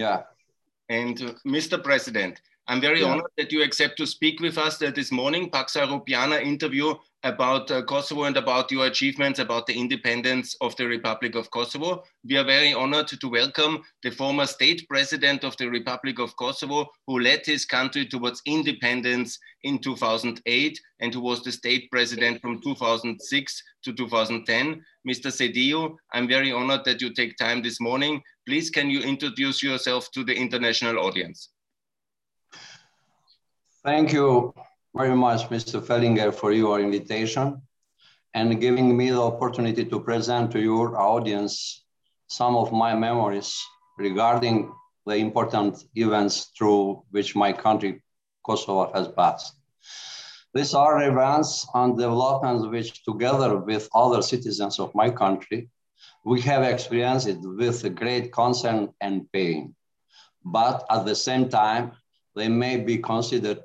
Yeah. And uh, Mr. President, I'm very yeah. honored that you accept to speak with us uh, this morning. Pax Europiana interview about uh, Kosovo and about your achievements about the independence of the Republic of Kosovo. We are very honored to welcome the former state president of the Republic of Kosovo, who led his country towards independence in 2008 and who was the state president from 2006 to 2010. Mr. Sejdiu, I'm very honored that you take time this morning. Please, can you introduce yourself to the international audience? Thank you very much, Mr. Fellinger, for your invitation and giving me the opportunity to present to your audience some of my memories regarding the important events through which my country, Kosovo, has passed. These are events and developments which, together with other citizens of my country, we have experienced it with great concern and pain. But at the same time, they may be considered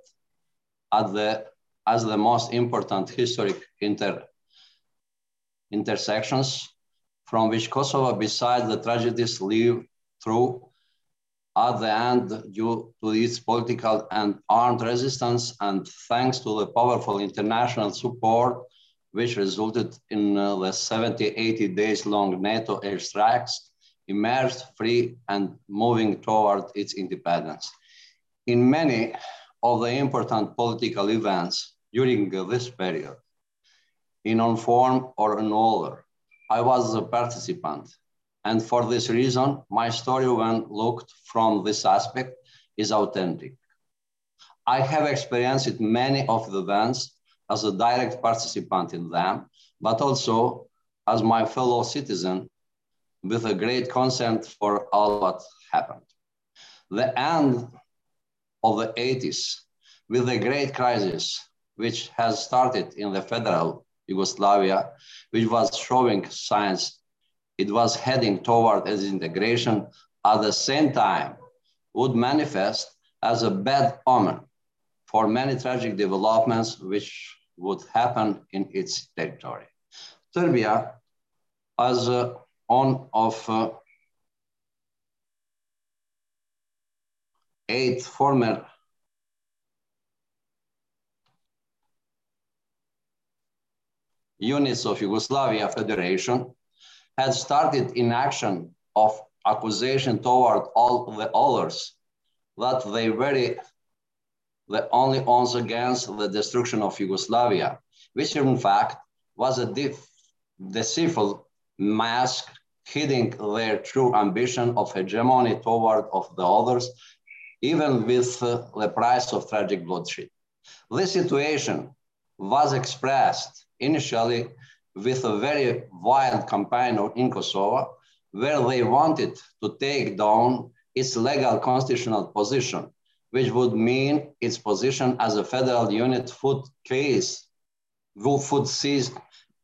at the, as the most important historic inter, intersections from which Kosovo, besides the tragedies, lived through at the end due to its political and armed resistance and thanks to the powerful international support which resulted in uh, the 70, 80 days long NATO airstrikes, emerged free and moving toward its independence. In many of the important political events during this period. In one form or another, I was a participant. And for this reason, my story when looked from this aspect is authentic. I have experienced many of the events as a direct participant in them, but also as my fellow citizen with a great concern for all what happened. The end of the 80s with the great crisis which has started in the federal Yugoslavia, which was showing signs it was heading toward its integration at the same time would manifest as a bad omen for many tragic developments which would happen in its territory. Serbia, as uh, one of uh, eight former units of Yugoslavia Federation had started in action of accusation toward all the others that they were the only ones against the destruction of Yugoslavia, which in fact was a deceitful mask hiding their true ambition of hegemony toward of the others even with uh, the price of tragic bloodshed. This situation was expressed initially with a very violent campaign in Kosovo, where they wanted to take down its legal constitutional position, which would mean its position as a federal unit would case, would cease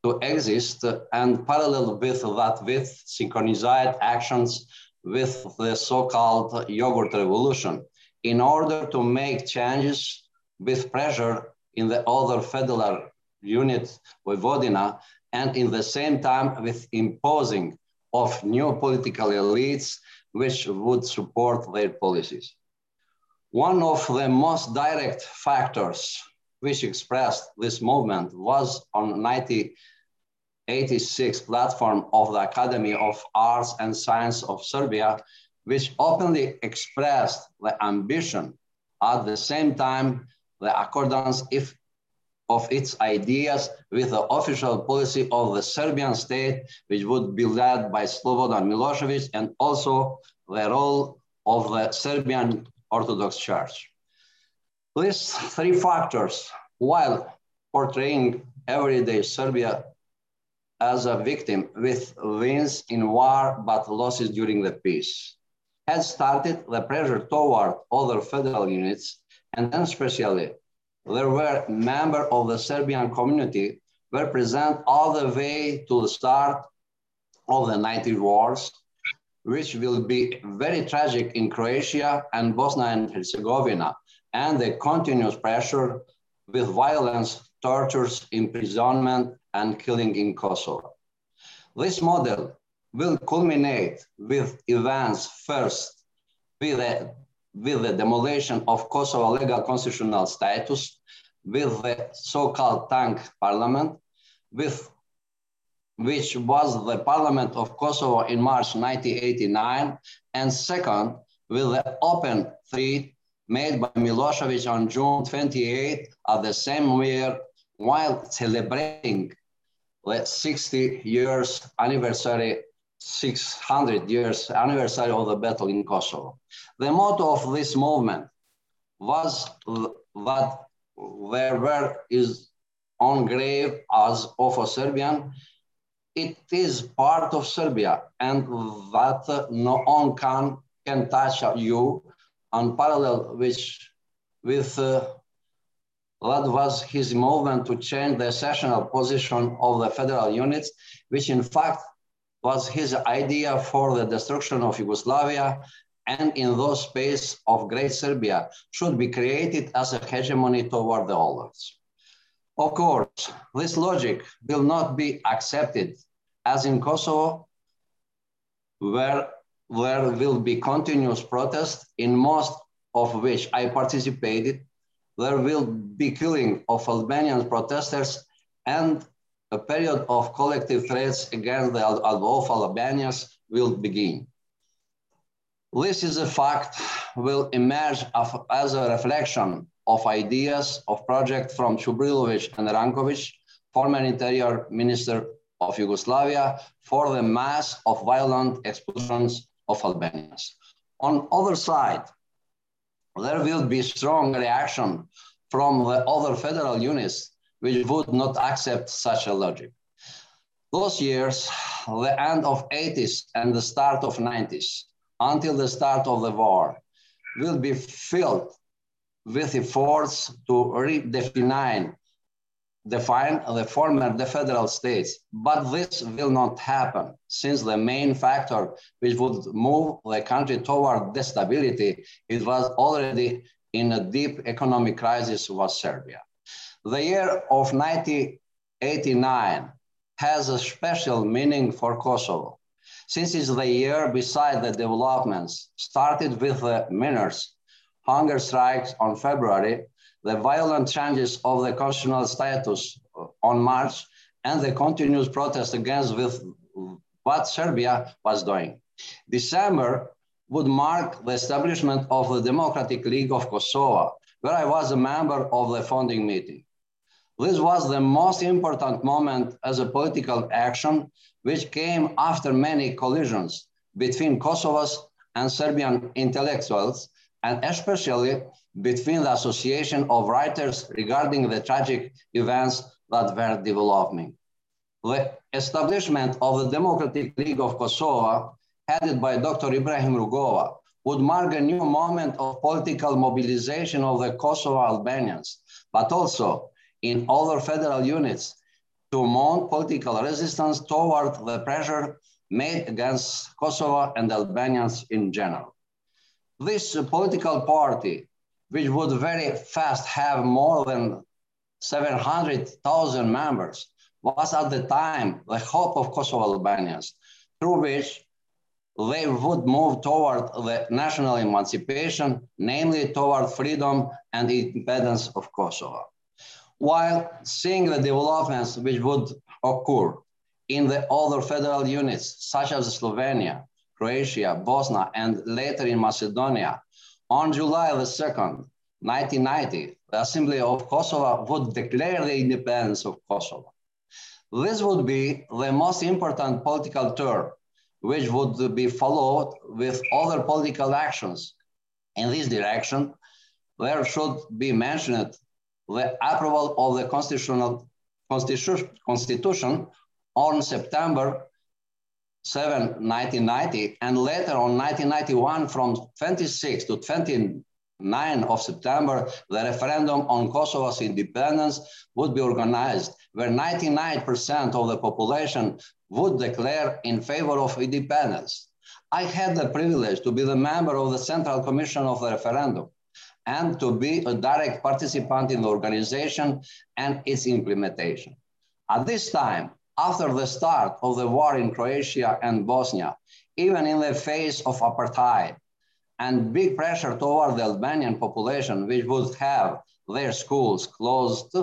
to exist, and parallel with that, with synchronized actions with the so-called yogurt revolution, in order to make changes with pressure in the other federal units, Vojvodina, and in the same time with imposing of new political elites which would support their policies. One of the most direct factors which expressed this movement was on 1986 platform of the Academy of Arts and Science of Serbia, which openly expressed the ambition at the same time the accordance if of its ideas with the official policy of the Serbian state, which would be led by Slobodan Milosevic, and also the role of the Serbian Orthodox Church. These three factors, while portraying everyday Serbia as a victim with wins in war but losses during the peace, had started the pressure toward other federal units, and especially there were members of the Serbian community were present all the way to the start of the 90 wars, which will be very tragic in Croatia and Bosnia and Herzegovina, and the continuous pressure with violence, tortures, imprisonment, and killing in Kosovo. This model will culminate with events first with the, with the demolition of Kosovo legal constitutional status, with the so-called tank parliament, with which was the parliament of Kosovo in March 1989, and second, with the open treaty made by Milosevic on June 28 of the same year while celebrating the 60 years anniversary, 600 years anniversary of the battle in Kosovo. The motto of this movement was that wherever is on grave as of a Serbian, it is part of Serbia and that no one can, can touch you on parallel which with uh, that was his movement to change the sectional position of the federal units, which in fact was his idea for the destruction of Yugoslavia and in those space of Great Serbia should be created as a hegemony toward the others. Of course, this logic will not be accepted as in Kosovo, where there will be continuous protests in most of which I participated. There will be killing of Albanian protesters and a period of collective threats against the of Albanians will begin. This is a fact will emerge as a reflection of ideas of project from Čubrilović and Ranković, former interior minister of Yugoslavia, for the mass of violent expulsions of Albanians. On other side, there will be strong reaction from the other federal units which would not accept such a logic. Those years, the end of 80s and the start of 90s, until the start of the war, will be filled with efforts to redefine define the former the federal states, but this will not happen since the main factor which would move the country toward destability, it was already in a deep economic crisis was Serbia. The year of 1989 has a special meaning for Kosovo, since it's the year beside the developments started with the miners' hunger strikes on February the violent changes of the constitutional status on March and the continuous protest against with what Serbia was doing. December would mark the establishment of the Democratic League of Kosovo, where I was a member of the founding meeting. This was the most important moment as a political action, which came after many collisions between Kosovo's and Serbian intellectuals, and especially between the Association of Writers regarding the tragic events that were developing. The establishment of the Democratic League of Kosovo, headed by Dr. Ibrahim Rugova, would mark a new moment of political mobilization of the Kosovo Albanians, but also in other federal units to mount political resistance toward the pressure made against Kosovo and Albanians in general. This political party which would very fast have more than 700,000 members, was at the time the hope of Kosovo Albanians, through which they would move toward the national emancipation, namely toward freedom and independence of Kosovo. While seeing the developments which would occur in the other federal units, such as Slovenia, Croatia, Bosnia, and later in Macedonia, on July the 2nd, 1990, the Assembly of Kosovo would declare the independence of Kosovo. This would be the most important political turn, which would be followed with other political actions. In this direction, there should be mentioned the approval of the constitutional constitution, on September 7, 1990, and later on 1991 from 26 to 29 of September, the referendum on Kosovo's independence would be organized, where 99% of the population would declare in favor of independence. I had the privilege to be the member of the Central Commission of the referendum and to be a direct participant in the organization and its implementation. At this time, after the start of the war in Croatia and Bosnia, even in the face of apartheid and big pressure toward the Albanian population, which would have their schools closed,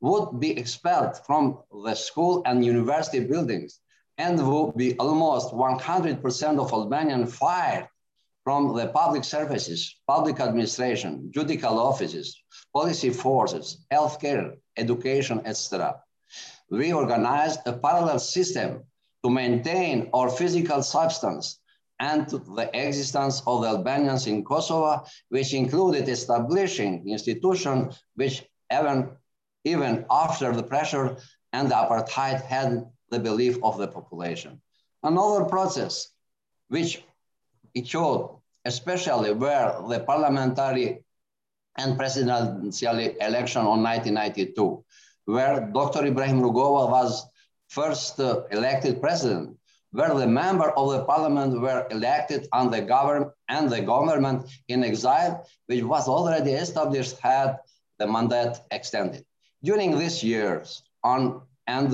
would be expelled from the school and university buildings and would be almost 100% of Albanian fired from the public services, public administration, judicial offices, policy forces, healthcare, education, etc. We organized a parallel system to maintain our physical substance and the existence of the Albanians in Kosovo, which included establishing institutions which even, even after the pressure and the apartheid had the belief of the population. Another process which it showed, especially where the parliamentary and presidential election on 1992, where Dr. Ibrahim Rugova was first uh, elected president where the member of the parliament were elected and the government and the government in exile, which was already established, had the mandate extended. During these years, on and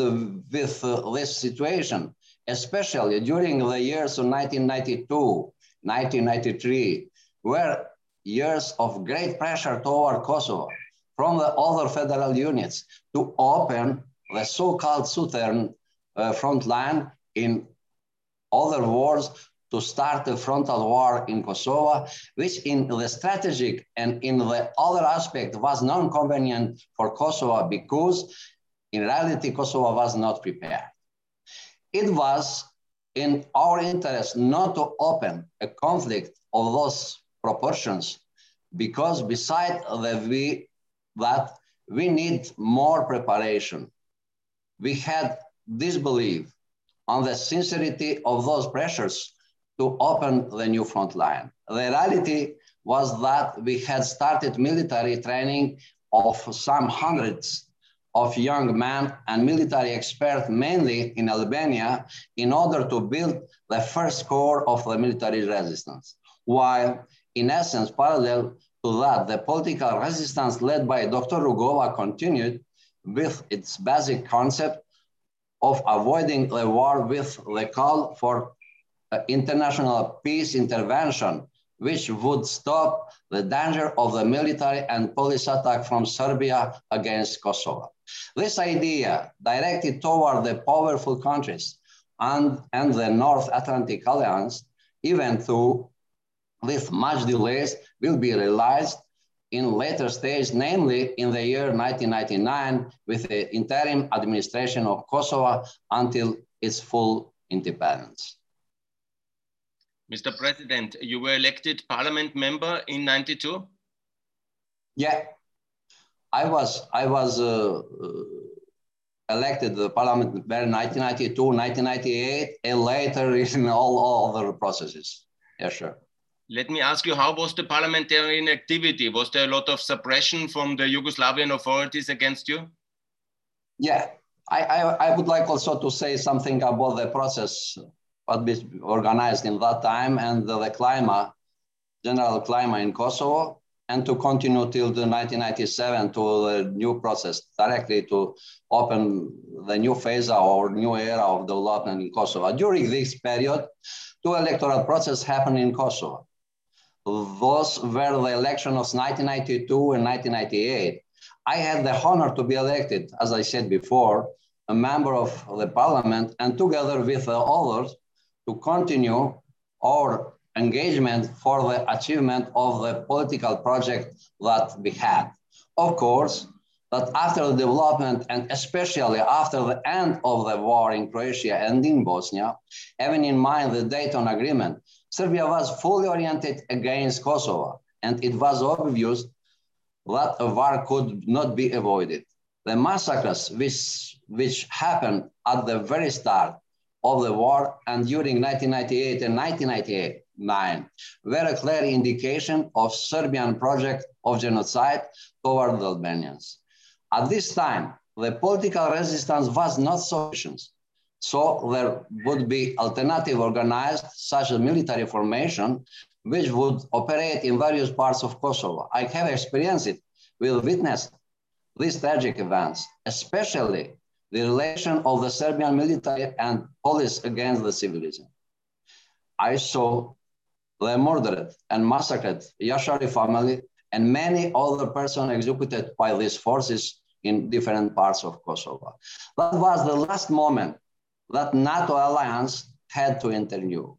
with uh, this situation, especially during the years of 1992, 1993, were years of great pressure toward Kosovo from the other federal units to open the so-called southern uh, front line in other wars to start a frontal war in Kosovo, which in the strategic and in the other aspect was non-convenient for Kosovo because in reality, Kosovo was not prepared. It was in our interest not to open a conflict of those proportions because beside the that we need more preparation. We had disbelief on the sincerity of those pressures to open the new front line. The reality was that we had started military training of some hundreds of young men and military experts, mainly in Albania, in order to build the first core of the military resistance. While, in essence, parallel that, the political resistance led by Dr. Rugova continued with its basic concept of avoiding a war with the call for uh, international peace intervention, which would stop the danger of the military and police attack from Serbia against Kosovo. This idea, directed toward the powerful countries and, and the North Atlantic Alliance, even though with much delays, will be realized in later stage, namely in the year 1999 with the interim administration of Kosovo until its full independence. Mr. President, you were elected parliament member in 92? Yeah, I was, I was uh, uh, elected the parliament member in 1992, 1998, and later in all, all other processes. Yeah, sure. Let me ask you, how was the parliamentary activity? Was there a lot of suppression from the Yugoslavian authorities against you? Yeah, I, I, I would like also to say something about the process what was organized in that time and the, the climate, general climate in Kosovo, and to continue till the 1997 to the new process, directly to open the new phase or new era of development in Kosovo. During this period, two electoral processes happened in Kosovo. Those were the elections of 1992 and 1998. I had the honor to be elected, as I said before, a member of the parliament and together with the others to continue our engagement for the achievement of the political project that we had. Of course, that after the development and especially after the end of the war in Croatia and in Bosnia, having in mind the Dayton Agreement, Serbia was fully oriented against Kosovo, and it was obvious that a war could not be avoided. The massacres which, which happened at the very start of the war and during 1998 and 1999 were a clear indication of Serbian project of genocide toward the Albanians. At this time, the political resistance was not sufficient so there would be alternative organized, such as military formation, which would operate in various parts of Kosovo. I have experienced it, will witness these tragic events, especially the relation of the Serbian military and police against the civilians. I saw the murdered and massacred Jashari family and many other persons executed by these forces in different parts of Kosovo. That was the last moment that NATO alliance had to intervene.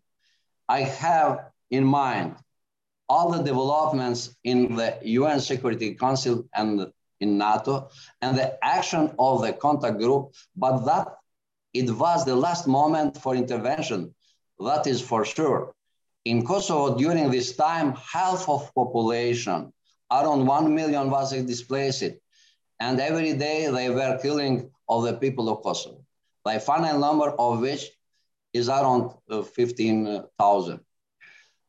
I have in mind all the developments in the UN Security Council and in NATO and the action of the contact group, but that it was the last moment for intervention. That is for sure. In Kosovo during this time, half of population, around 1 million was displaced. And every day they were killing all the people of Kosovo. The final number of which is around uh, 15,000.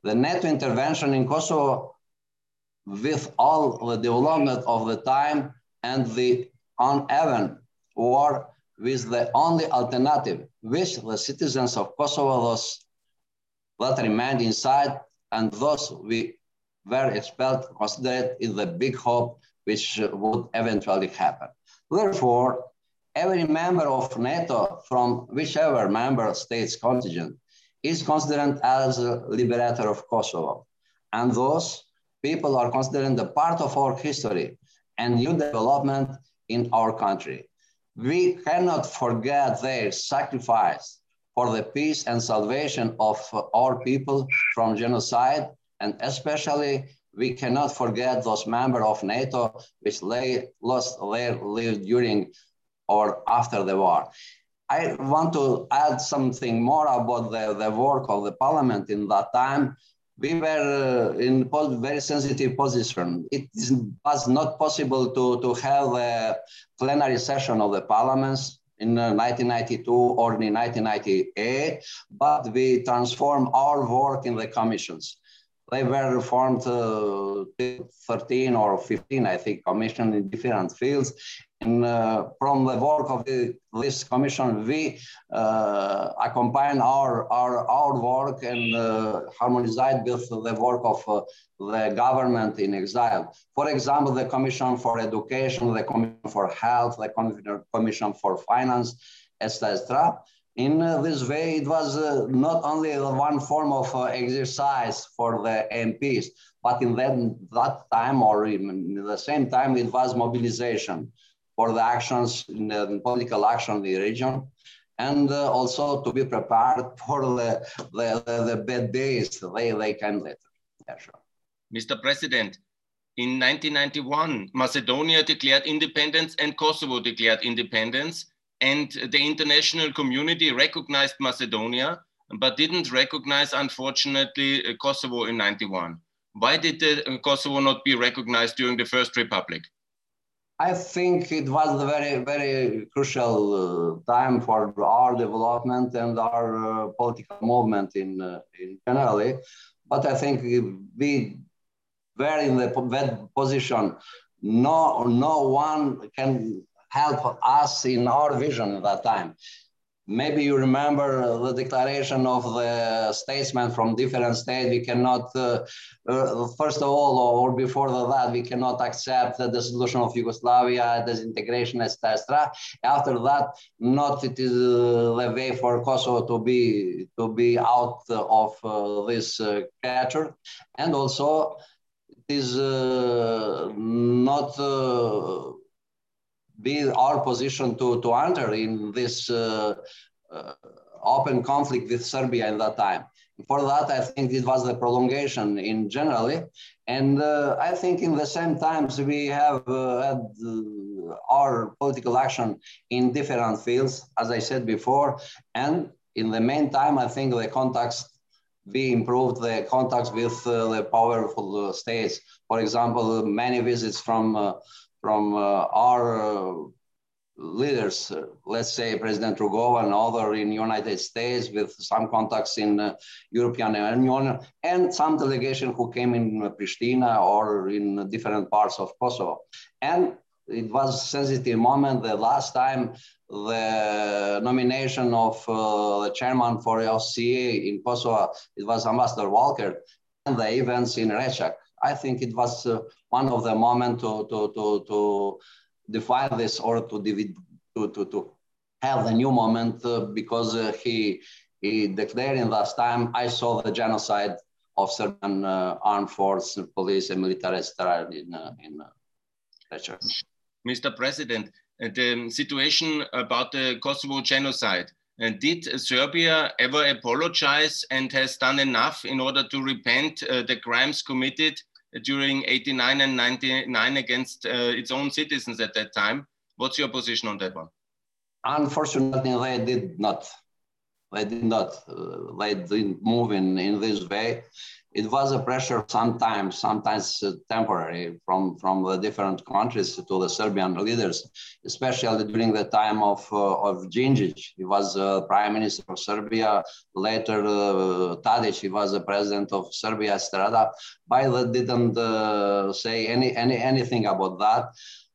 The NATO intervention in Kosovo with all the development of the time and the uneven war with the only alternative, which the citizens of Kosovo those that remained inside and those we were expelled considered in the big hope which would eventually happen. Therefore, every member of NATO from whichever member state's contingent is considered as a liberator of Kosovo. And those people are considered the part of our history and new development in our country. We cannot forget their sacrifice for the peace and salvation of our people from genocide, and especially we cannot forget those members of NATO which lay, lost their lives during or after the war. I want to add something more about the, the work of the parliament in that time. We were uh, in a very sensitive position. It was not possible to, to have a plenary session of the parliaments in 1992 uh, or in 1998, but we transformed our work in the commissions. They were formed uh, 13 or 15, I think, commissions in different fields. And uh, from the work of the, this commission, we uh, accompany our, our, our work and uh, harmonize with the work of uh, the government in exile. For example, the Commission for Education, the Commission for Health, the Commission for Finance, etc. In uh, this way, it was uh, not only one form of uh, exercise for the MPs, but in that, that time or in the same time, it was mobilization for the actions, in the political action in the region, and uh, also to be prepared for the, the, the, the bad days they, they came later. Yeah, sure. Mr. President, in 1991, Macedonia declared independence and Kosovo declared independence and the international community recognized Macedonia, but didn't recognize, unfortunately, uh, Kosovo in 91. Why did the, uh, Kosovo not be recognized during the First Republic? I think it was a very, very crucial uh, time for our development and our uh, political movement in, uh, in generally. But I think we were in the bad position. No, no one can help us in our vision at that time. Maybe you remember the declaration of the statesmen from different states. We cannot, uh, uh, first of all, or before that, we cannot accept the dissolution of Yugoslavia, disintegration, etc. After that, not it is uh, the way for Kosovo to be to be out of uh, this uh, catcher, and also it is uh, not be our position to, to enter in this uh, uh, open conflict with Serbia in that time. For that, I think it was the prolongation in generally. And uh, I think in the same times we have uh, had uh, our political action in different fields, as I said before. And in the meantime, I think the contacts we improved the contacts with uh, the powerful states. For example, many visits from from uh, our uh, leaders, uh, let's say President Rugova and other in United States with some contacts in European Union and some delegation who came in Pristina or in different parts of Kosovo. And it was a sensitive moment. The last time the nomination of uh, the chairman for OSCE in Kosovo, it was Ambassador Walker and the events in Rechak. I think it was uh, one of the moments to, to, to, to define this or to, to, to, to have the new moment uh, because uh, he, he declared in last time, I saw the genocide of Serbian armed force, police, and military in in Russia. Mr. President, the situation about the Kosovo genocide. And did Serbia ever apologize and has done enough in order to repent uh, the crimes committed during 89 and 99 against uh, its own citizens at that time? What's your position on that one? Unfortunately, they did not. They did not. Uh, they didn't move in, in this way it was a pressure sometimes, sometimes uh, temporary from, from the different countries to the Serbian leaders, especially during the time of, uh, of Djindjic. He was uh, prime minister of Serbia. Later, uh, Tadic, he was the president of Serbia, Estrada. Biden didn't uh, say any, any, anything about that.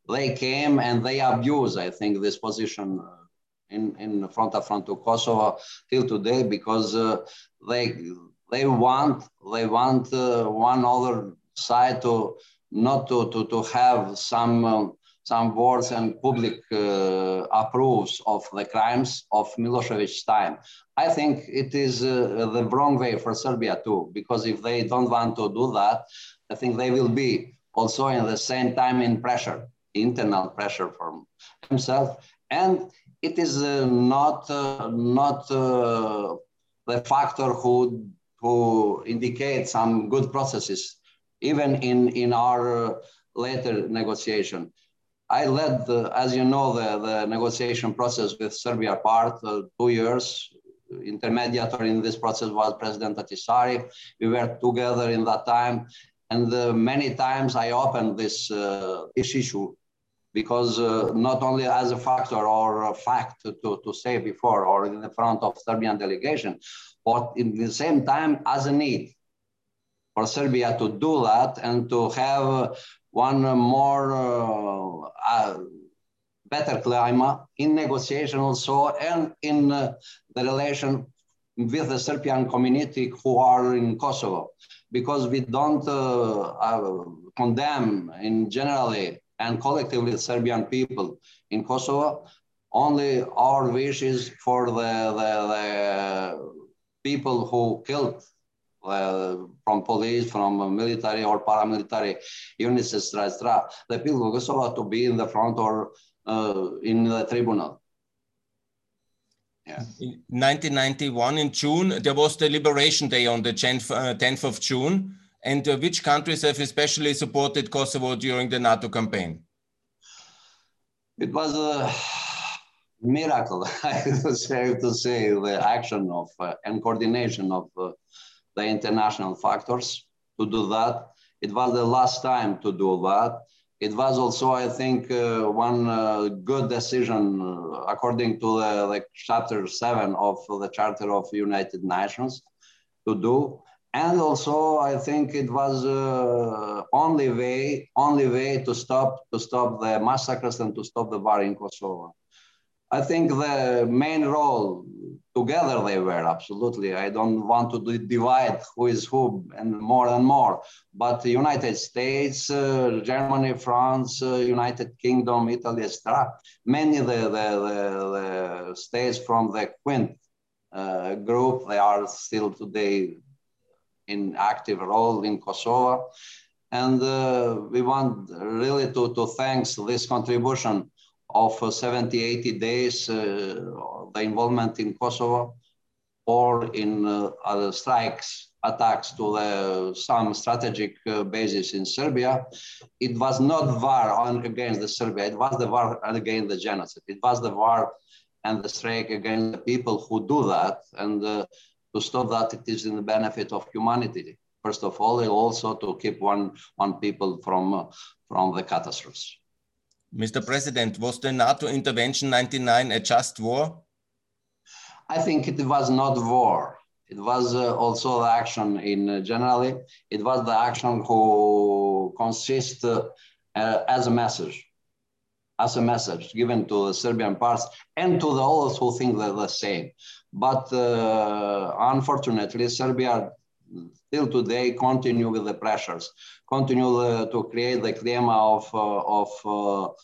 They came and they abused, I think, this position uh, in, in front of front to Kosovo till today because uh, they they want they want uh, one other side to not to to, to have some um, some words and public uh, approves of the crimes of Milosevic's time. I think it is uh, the wrong way for Serbia too, because if they don't want to do that, I think they will be also in the same time in pressure, internal pressure from himself. And it is uh, not uh, not the factor who who indicate some good processes, even in, in our later negotiation. I led, the, as you know, the, the negotiation process with Serbia part uh, two years. Intermediator in this process was President Ahtisaari. We were together in that time. And uh, many times I opened this, uh, this issue because uh, not only as a factor or a fact to, to say before or in the front of Serbian delegation, but in the same time as a need for Serbia to do that and to have one more uh, uh, better climate in negotiation also and in uh, the relation with the Serbian community who are in Kosovo, because we don't uh, condemn in generally and collectively Serbian people in Kosovo. Only our wishes for the, the, the people who killed uh, from police, from military or paramilitary units, etc., the people of Kosovo to be in the front or uh, in the tribunal. Yeah. In 1991, in June, there was the Liberation Day on the 10th, uh, 10th of June. And uh, which countries have especially supported Kosovo during the NATO campaign? It was a miracle, I have to say, the action of uh, and coordination of uh, the international factors to do that. It was the last time to do that. It was also, I think, uh, one uh, good decision uh, according to the, the, chapter seven of the Charter of United Nations to do. And also, I think it was uh, only way, only way to stop to stop the massacres and to stop the war in Kosovo. I think the main role together they were absolutely. I don't want to divide who is who and more and more, but the United States, uh, Germany, France, uh, United Kingdom, Italy, etc. Many the, the, the, the, states from the Quint uh, group, they are still today in active role in Kosovo. And uh, we want really to, to thanks this contribution of uh, 70, 80 days, uh, the involvement in Kosovo or in uh, other strikes, attacks to the, some strategic bases in Serbia, it was not war on, against the Serbia, it was the war against the genocide. It was the war and the strike against the people who do that. And uh, to stop that, it is in the benefit of humanity. First of all, also to keep one, one people from, uh, from the catastrophes. Mr. President, was the NATO intervention 99 a just war? I think it was not war. It was uh, also the action in uh, generally. It was the action who consists uh, as a message, as a message given to the Serbian parts and to the others who think they're the same. But uh, unfortunately, Serbia still today continue with the pressures, continue uh, to create the clima of, uh, of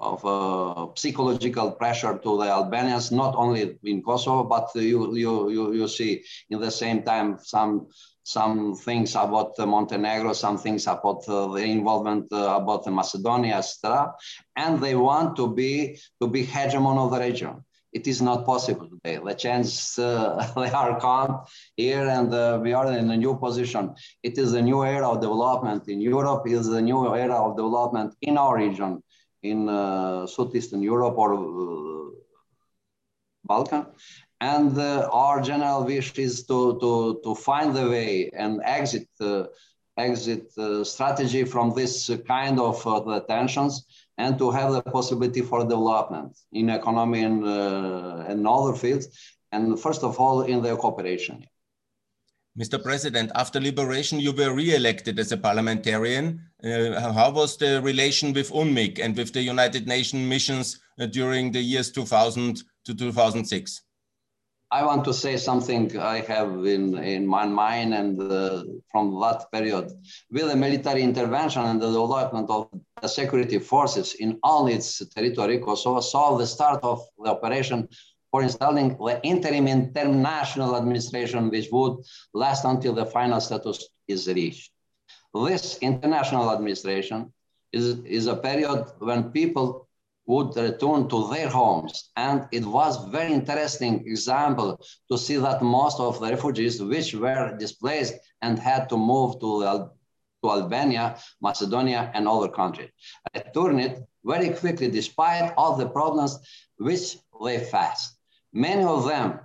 of uh, psychological pressure to the Albanians, not only in Kosovo, but you, you, you, you see in the same time some some things about Montenegro, some things about uh, the involvement uh, about the Macedonia, etc. And they want to be to be hegemon of the region. It is not possible today. The uh, they are come here, and uh, we are in a new position. It is a new era of development in Europe. It is a new era of development in our region, in uh, Southeastern Europe or uh, Balkan. And uh, our general wish is to, to, to find the way and exit, uh, exit strategy from this kind of tensions and to have the possibility for development in economy and, uh, and other fields. And first of all, in the cooperation. Mr. President, after liberation, you were re-elected as a parliamentarian. Uh, how was the relation with UNMIK and with the United Nations missions uh, during the years 2000 to 2006? I want to say something I have in, in my mind and uh, from that period. With the military intervention and the development of the security forces in all its territory, Kosovo saw the start of the operation for installing the interim international administration, which would last until the final status is reached. This international administration is, is a period when people would return to their homes. And it was very interesting example to see that most of the refugees which were displaced and had to move to, to Albania, Macedonia, and other countries. returned very quickly despite all the problems which they faced. Many of them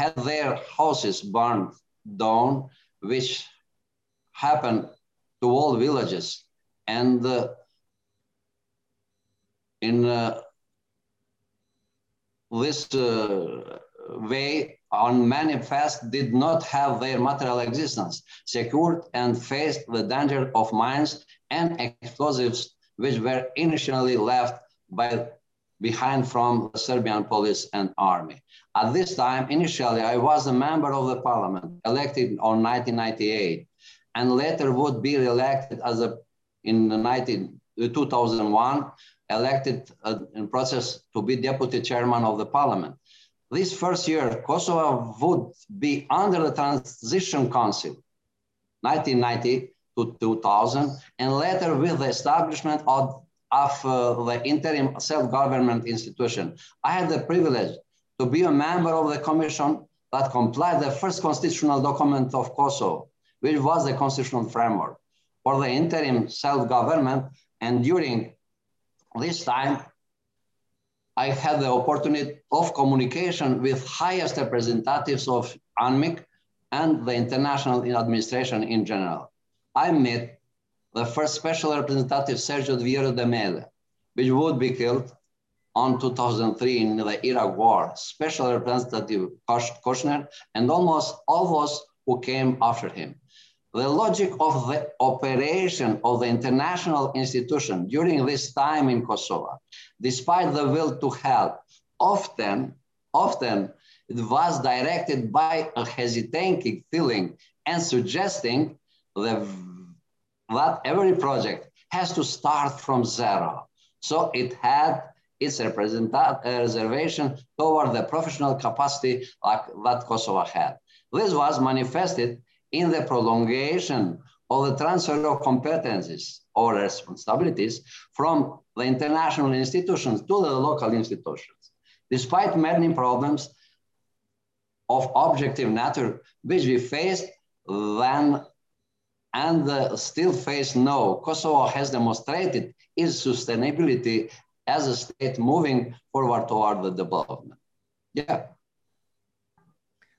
had their houses burned down, which happened to all villages. And uh, in uh, this uh, way on manifest did not have their material existence secured and faced the danger of mines and explosives which were initially left by behind from the Serbian police and army. At this time, initially, I was a member of the parliament, elected on 1998, and later would be elected as a in 19, 2001 elected uh, in process to be deputy chairman of the parliament. This first year, Kosovo would be under the transition council, 1990 to 2000, and later with the establishment of, of uh, the interim self-government institution. I had the privilege to be a member of the commission that complied the first constitutional document of Kosovo, which was the constitutional framework for the interim self-government. And during this time, I had the opportunity of communication with highest representatives of UNMIK and the international administration in general. I met the first special representative, Sergio Vieira de Mello, which would be killed on 2003 in the Iraq war, special representative Kouchner, and almost all those who came after him. The logic of the operation of the international institution during this time in Kosovo, despite the will to help, often, often it was directed by a hesitating feeling and suggesting the, that every project has to start from zero. So it had its uh, reservation toward the professional capacity like that Kosovo had. This was manifested in the prolongation of the transfer of competencies or responsibilities from the international institutions to the local institutions. Despite many problems of objective nature which we faced then and uh, still face now, Kosovo has demonstrated its sustainability as a state moving forward toward the development. Yeah.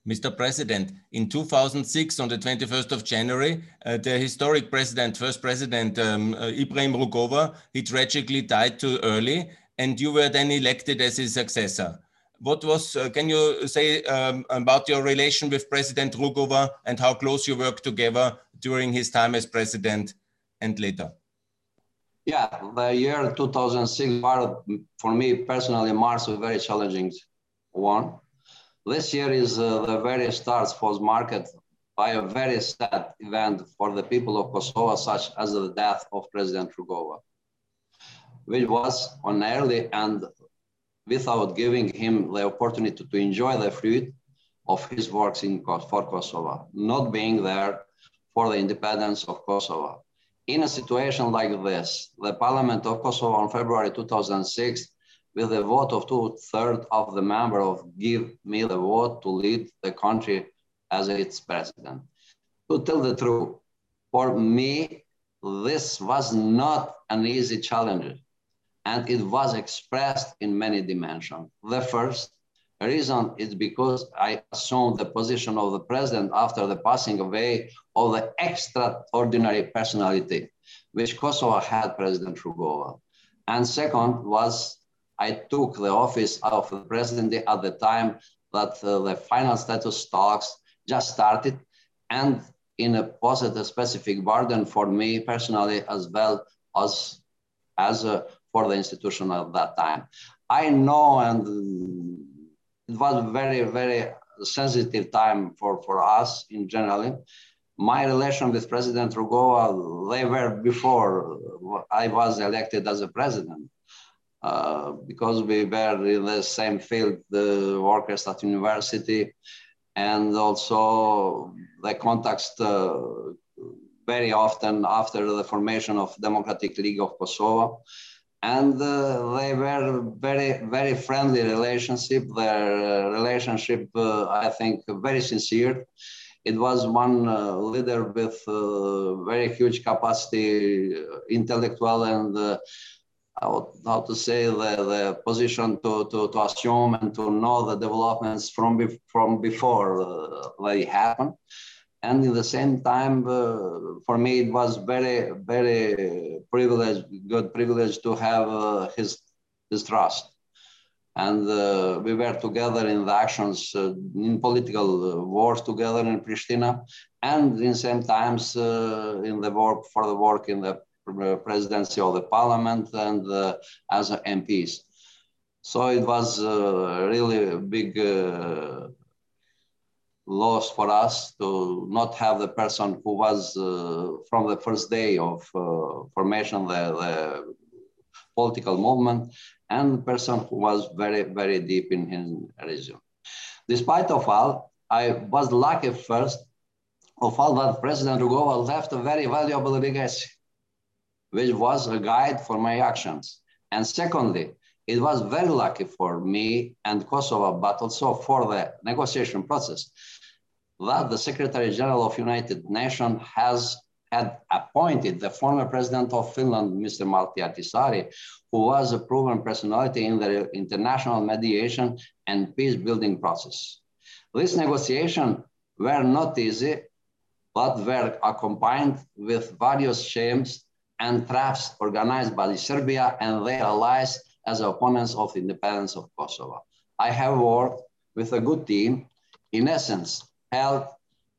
Mr. President, in 2006, on the 21st of January, uh, the historic president, first president um, uh, Ibrahim Rugova, he tragically died too early, and you were then elected as his successor. What was, uh, can you say um, about your relation with President Rugova and how close you worked together during his time as president and later? Yeah, the year 2006 for me personally marks a very challenging one this year is uh, the very start for the market by a very sad event for the people of Kosovo, such as the death of President Rugova. which was on early and without giving him the opportunity to enjoy the fruit of his works in, for Kosovo, not being there for the independence of Kosovo. In a situation like this, the Parliament of Kosovo on February 2006, with a vote of two-thirds of the member of give me the vote to lead the country as its president. To tell the truth, for me, this was not an easy challenge, and it was expressed in many dimensions. The first reason is because I assumed the position of the president after the passing away of the extraordinary personality which Kosovo had President Rugova. And second was I took the office of the presidency at the time that uh, the final status talks just started and in a positive specific burden for me personally as well as as uh, for the institution at that time. I know and it was very, very sensitive time for, for us in general. My relation with President Rugova, they were before I was elected as a president. Uh, because we were in the same field, the workers at university, and also the context uh, very often after the formation of Democratic League of Kosovo. And uh, they were very very friendly relationship. Their uh, relationship uh, i think very sincere. It was one leader with very huge capacity intellectual and how, to say the, the position to, to, to assume and to know the developments from, be, from before they happen and in the same time, uh, for me, it was very, very privileged, good privilege to have uh, his, his trust. And uh, we were together in the actions, uh, in political uh, wars together in Pristina, and in same times uh, in the work for the work in the presidency of the parliament and as MPs. So it was really a big loss for us to not have the person who was uh, from the first day of uh, formation the, the, political movement and person who was very very deep in his region despite of all i was lucky first of all that president rugova left a very valuable legacy which was a guide for my actions and secondly it was very lucky for me and Kosovo, but also for the negotiation process that the Secretary General of United Nations has had appointed the former president of Finland, Mr. Martti Ahtisaari, who was a proven personality in the international mediation and peace building process. These negotiations were not easy, but were accompanied with various shames and traps organized by Serbia and their allies as opponents of the independence of Kosovo. I have worked with a good team. In essence, health,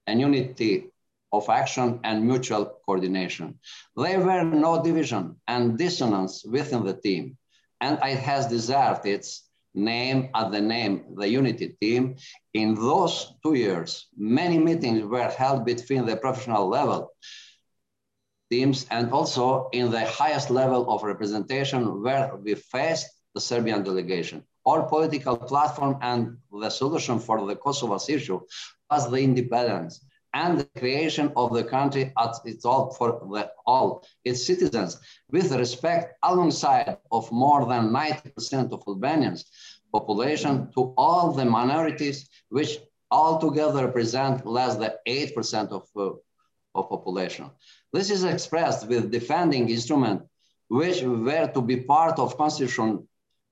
and unity of action and mutual coordination. There were no division and dissonance within the team, and it has deserved its name at the name, the unity team. In those two years, many meetings were held between the professional level teams and also in the highest level of representation where we faced the Serbian delegation. Our political platform and the solution for the Kosovo's issue was the independence and the creation of the country at its all for the, all its citizens with respect alongside of more than 90% of Albanians population to all the minorities which altogether represent less than 8% of, uh, of population. This is expressed with defending instrument which were to be part of constitution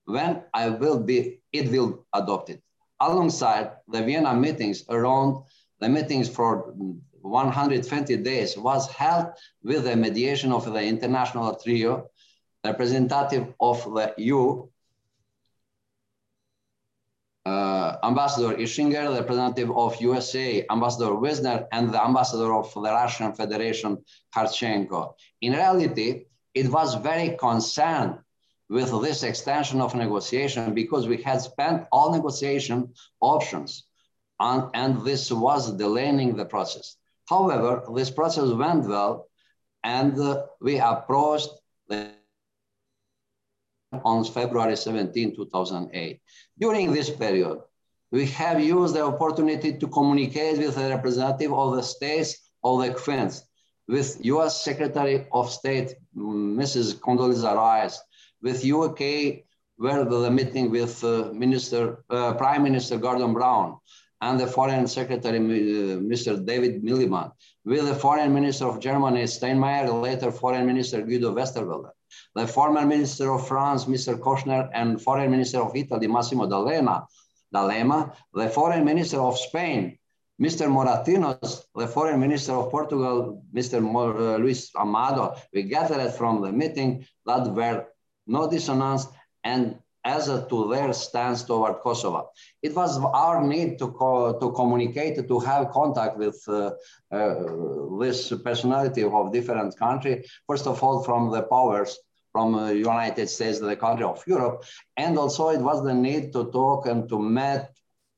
when I will be, it will adopted alongside the Vienna meetings around the meetings for 120 days was held with the mediation of the international trio, representative of the EU, Ambassador Ischinger, representative of USA, Ambassador Wisner, and the Ambassador of the Russian Federation, Kharchenko. In reality, it was very concerned with this extension of negotiation because we had spent all negotiation options on, and this was delaying the process. However, this process went well and uh, we approached the on February 17, 2008. During this period, we have used the opportunity to communicate with the representative of the states of the Queens, with US Secretary of State, Mrs. Condoleezza Rice, with UK, where the meeting with uh, Minister, uh, Prime Minister Gordon Brown, and the Foreign Secretary, uh, Mr. David Miliband, with the Foreign Minister of Germany, Steinmeier, later Foreign Minister Guido Westerwelle, the former Minister of France, Mr. Kouchner, and Foreign Minister of Italy, Massimo D'Alema, D'Alema, the Foreign Minister of Spain, Mr. Moratinos, the Foreign Minister of Portugal, Mr. Uh, Luis Amado, we gathered from the meeting that were no dissonance and as a, to their stance toward Kosovo. It was our need to, co to communicate, to have contact with uh, uh, this personality of different country. First of all, from the powers, from uh, United States, the country of Europe. And also it was the need to talk and to meet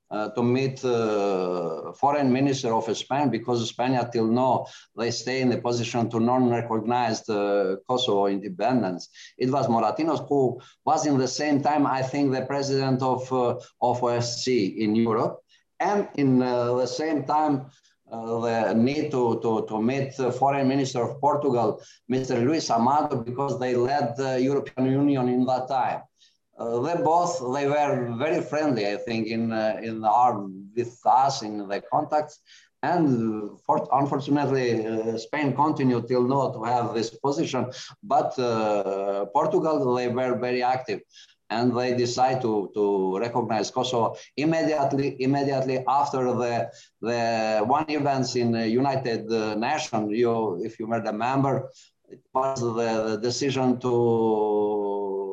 uh, to meet uh, foreign minister of Spain because Spain till now they stay in the position to non-recognize uh, Kosovo independence. It was Moratinos who was in the same time, I think, the president of uh, of OSCE in Europe, and in uh, the same time. Uh, the need to, to, to meet the foreign minister of Portugal, Mr. Luis Amado, because they led the European Union in that time. Uh, they both they were very friendly, I think, in uh, in our with us in the contacts. And for, unfortunately, uh, Spain continued till now to have this position, but uh, Portugal they were very active, and they decided to, to recognize Kosovo immediately. Immediately after the the one events in the United Nations, you if you were the member, it was the decision to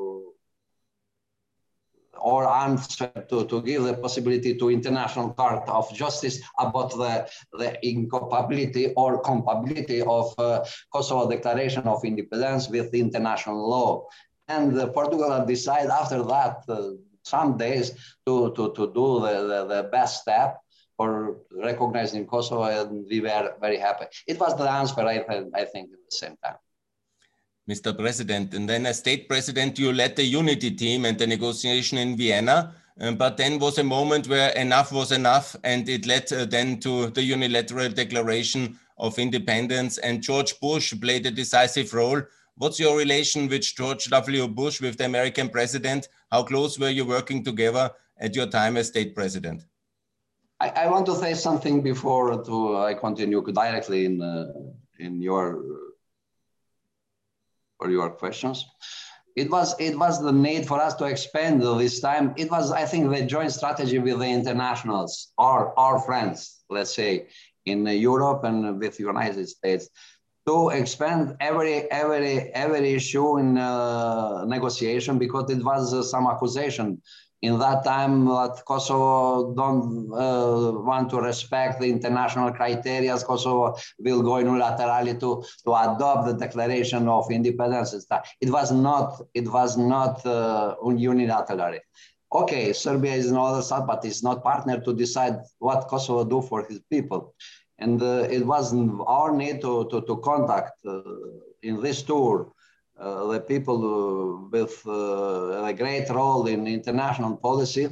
or answer to, to give the possibility to International Court of Justice about the, the incompatibility or compatibility of uh, Kosovo Declaration of Independence with international law. And uh, Portugal decided after that, uh, some days, to, to, to do the, the, the best step for recognizing Kosovo, and we were very happy. It was the answer, I, I think, at the same time. Mr. President. And then as state president, you led the unity team and the negotiation in Vienna. Um, but then was a moment where enough was enough, and it led uh, then to the unilateral declaration of independence. And George Bush played a decisive role. What's your relation with George W. Bush, with the American president? How close were you working together at your time as state president? I, I want to say something before to I continue directly in uh, in your for your questions. It was, it was the need for us to expand this time. It was, I think, the joint strategy with the internationals, our, our friends, let's say, in Europe and with the United States, to expand every every every issue in uh, negotiation because it was uh, some accusation in that time that Kosovo don't uh, want to respect the international criteria, Kosovo will go unilaterally to, to adopt the declaration of independence. It was not, it was not uh, unilaterally. Okay, Serbia is another side, but it's not partner to decide what Kosovo do for his people. And uh, it was our need to, to, to contact uh, in this tour uh, the people uh, with uh, a great role in international policy.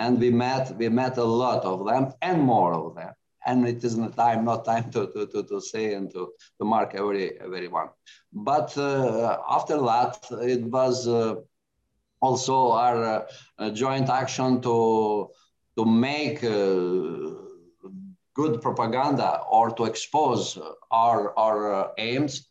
And we met, we met a lot of them and more of them. And it isn't time, not time to, to, to, to say and to, to mark every, every one. But after that, it was also our joint action to, to make good propaganda or to expose our, our aims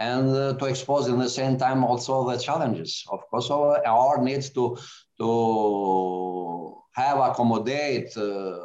and uh, to expose in the same time also the challenges. Of Kosovo our needs to to have accommodate uh,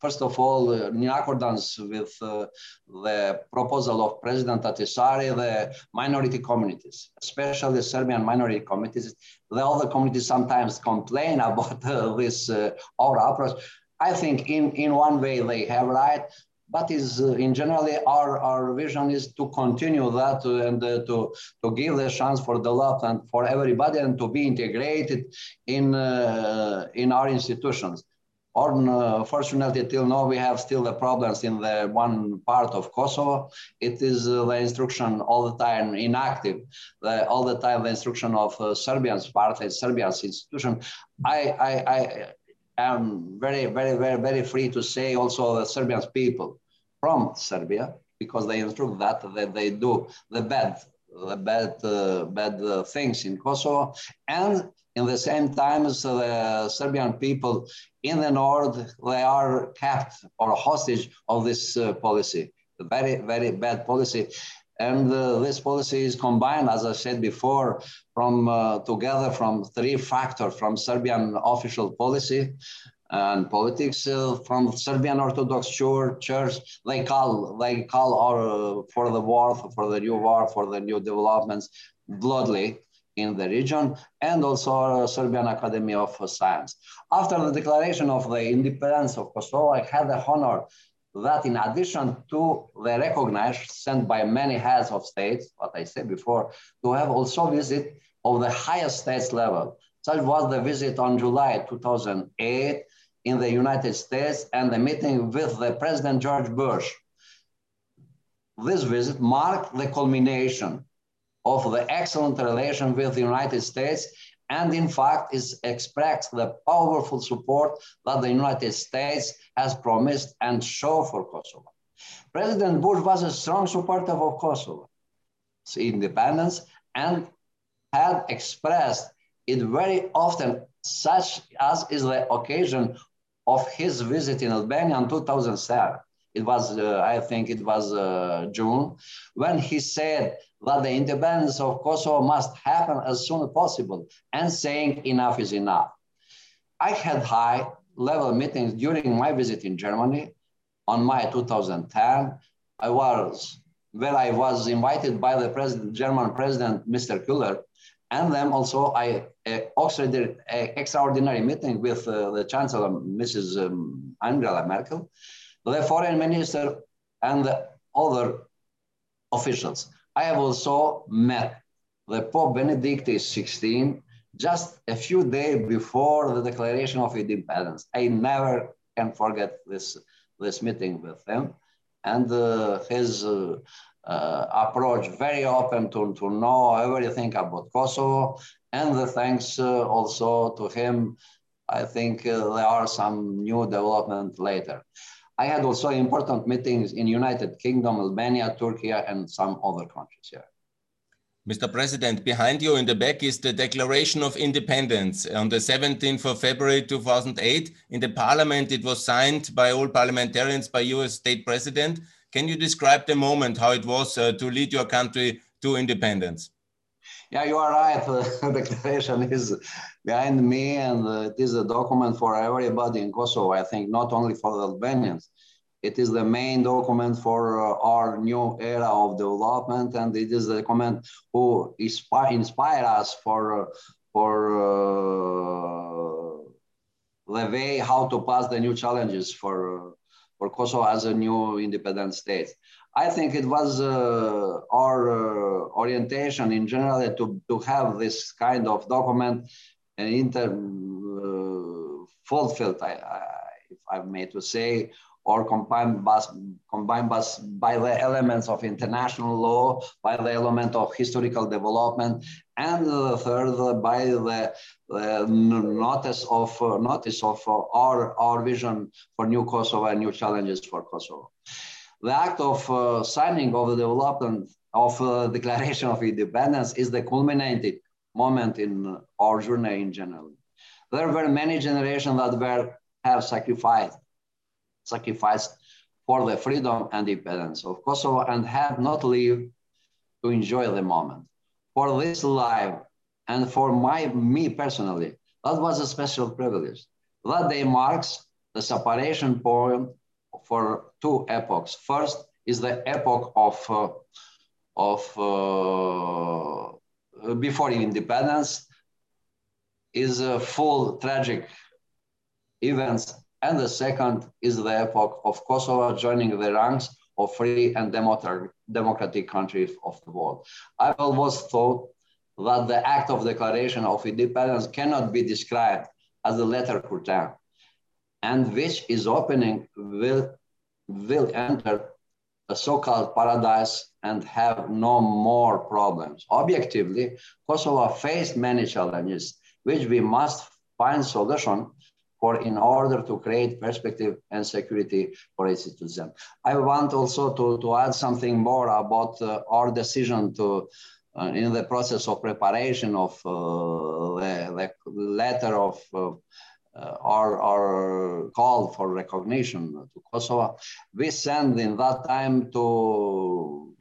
first of all uh, in accordance with uh, the proposal of President Ahtisaari the minority communities especially Serbian minority communities. The other communities sometimes complain about uh, this uh, our approach I think in, in one way they have right, but is uh, in generally our, our vision is to continue that and uh, to, to give the chance for the love and for everybody and to be integrated in, uh, in our institutions. Unfortunately, till now we have still the problems in the one part of Kosovo. It is uh, the instruction all the time inactive. The, all the time the instruction of uh, Serbian's part, the Serbian's institution. I, I am very, very, very, very free to say also the Serbian people from Serbia because they instruct that, that they do the bad the bad uh, bad uh, things in Kosovo, and in the same time, the Serbian people in the north they are kept or hostage of this uh, policy, very very bad policy. And uh, this policy is combined, as I said before, from uh, together from three factors: from Serbian official policy, and politics uh, from Serbian Orthodox Church. They call they call our, uh, for the war, for the new war, for the new developments, bloodly in the region, and also Serbian Academy of Science. After the declaration of the independence of Kosovo, I had the honor that in addition to the recognition sent by many heads of states, what I said before, to have also visit of the highest states level. Such was the visit on July 2008 in the United States and the meeting with the President George Bush. This visit marked the culmination of the excellent relation with the United States and in fact is expressed the powerful support that the United States has promised and show for Kosovo. President Bush was a strong supporter of Kosovo's independence and had expressed it very often, such as is the occasion of his visit in Albania in 2007. It was, uh, I think it was uh, June, when he said that the independence of Kosovo must happen as soon as possible and saying enough is enough. I had high level meetings during my visit in Germany on May 2010. I was where I was invited by the president, German president, Mr. Köhler, and then also I uh, extraordinary meeting with uh, the Chancellor, Mrs. Um, Angela Merkel, the foreign minister, and the other officials. I have also met the Pope Benedict XVI just a few days before the declaration of independence. I never can forget this, this meeting with him and uh, his uh, uh, approach, very open to, to know everything about Kosovo. And the thanks uh, also to him, I think uh, there are some new development later. I had also important meetings in United Kingdom, Albania, Turkey, and some other countries here. Mr. President, behind you in the back is the Declaration of Independence. On the 17th of February 2008, in the Parliament, it was signed by all parliamentarians by US State President can you describe the moment, how it was uh, to lead your country to independence? Yeah, you are right. The declaration is behind me, and it is a document for everybody in Kosovo. I think not only for the Albanians. It is the main document for uh, our new era of development, and it is the document who inspire, inspire us for uh, for uh, the way how to pass the new challenges for uh, for Kosovo as a new independent state. I think it was uh, our uh, orientation in general to, to have this kind of document and inter uh, fulfilled, I, I, if I may to say, or combined by, combined by the elements of international law, by the element of historical development, and the third by the, the notice of uh, notice of uh, our our vision for new Kosovo and new challenges for Kosovo. The act of uh, signing of the development of uh, Declaration of Independence is the culminating moment in our journey in general. There were many generations that were have sacrificed sacrificed for the freedom and independence of Kosovo and have not lived to enjoy the moment. For this life and for my me personally, that was a special privilege. That day marks the separation point for two epochs. First is the epoch of, uh, of uh, before independence, is a full tragic events and the second is the epoch of Kosovo joining the ranks of free and democratic countries of the world. I've always thought that the act of declaration of independence cannot be described as a letter curtain. and which is opening will, will enter a so-called paradise and have no more problems. Objectively, Kosovo faced many challenges, which we must find solution for in order to create perspective and security for its citizens. I want also to, to add something more about uh, our decision to uh, in the process of preparation of uh, the, the, letter of uh, our, our call for recognition to Kosovo, we sent in that time to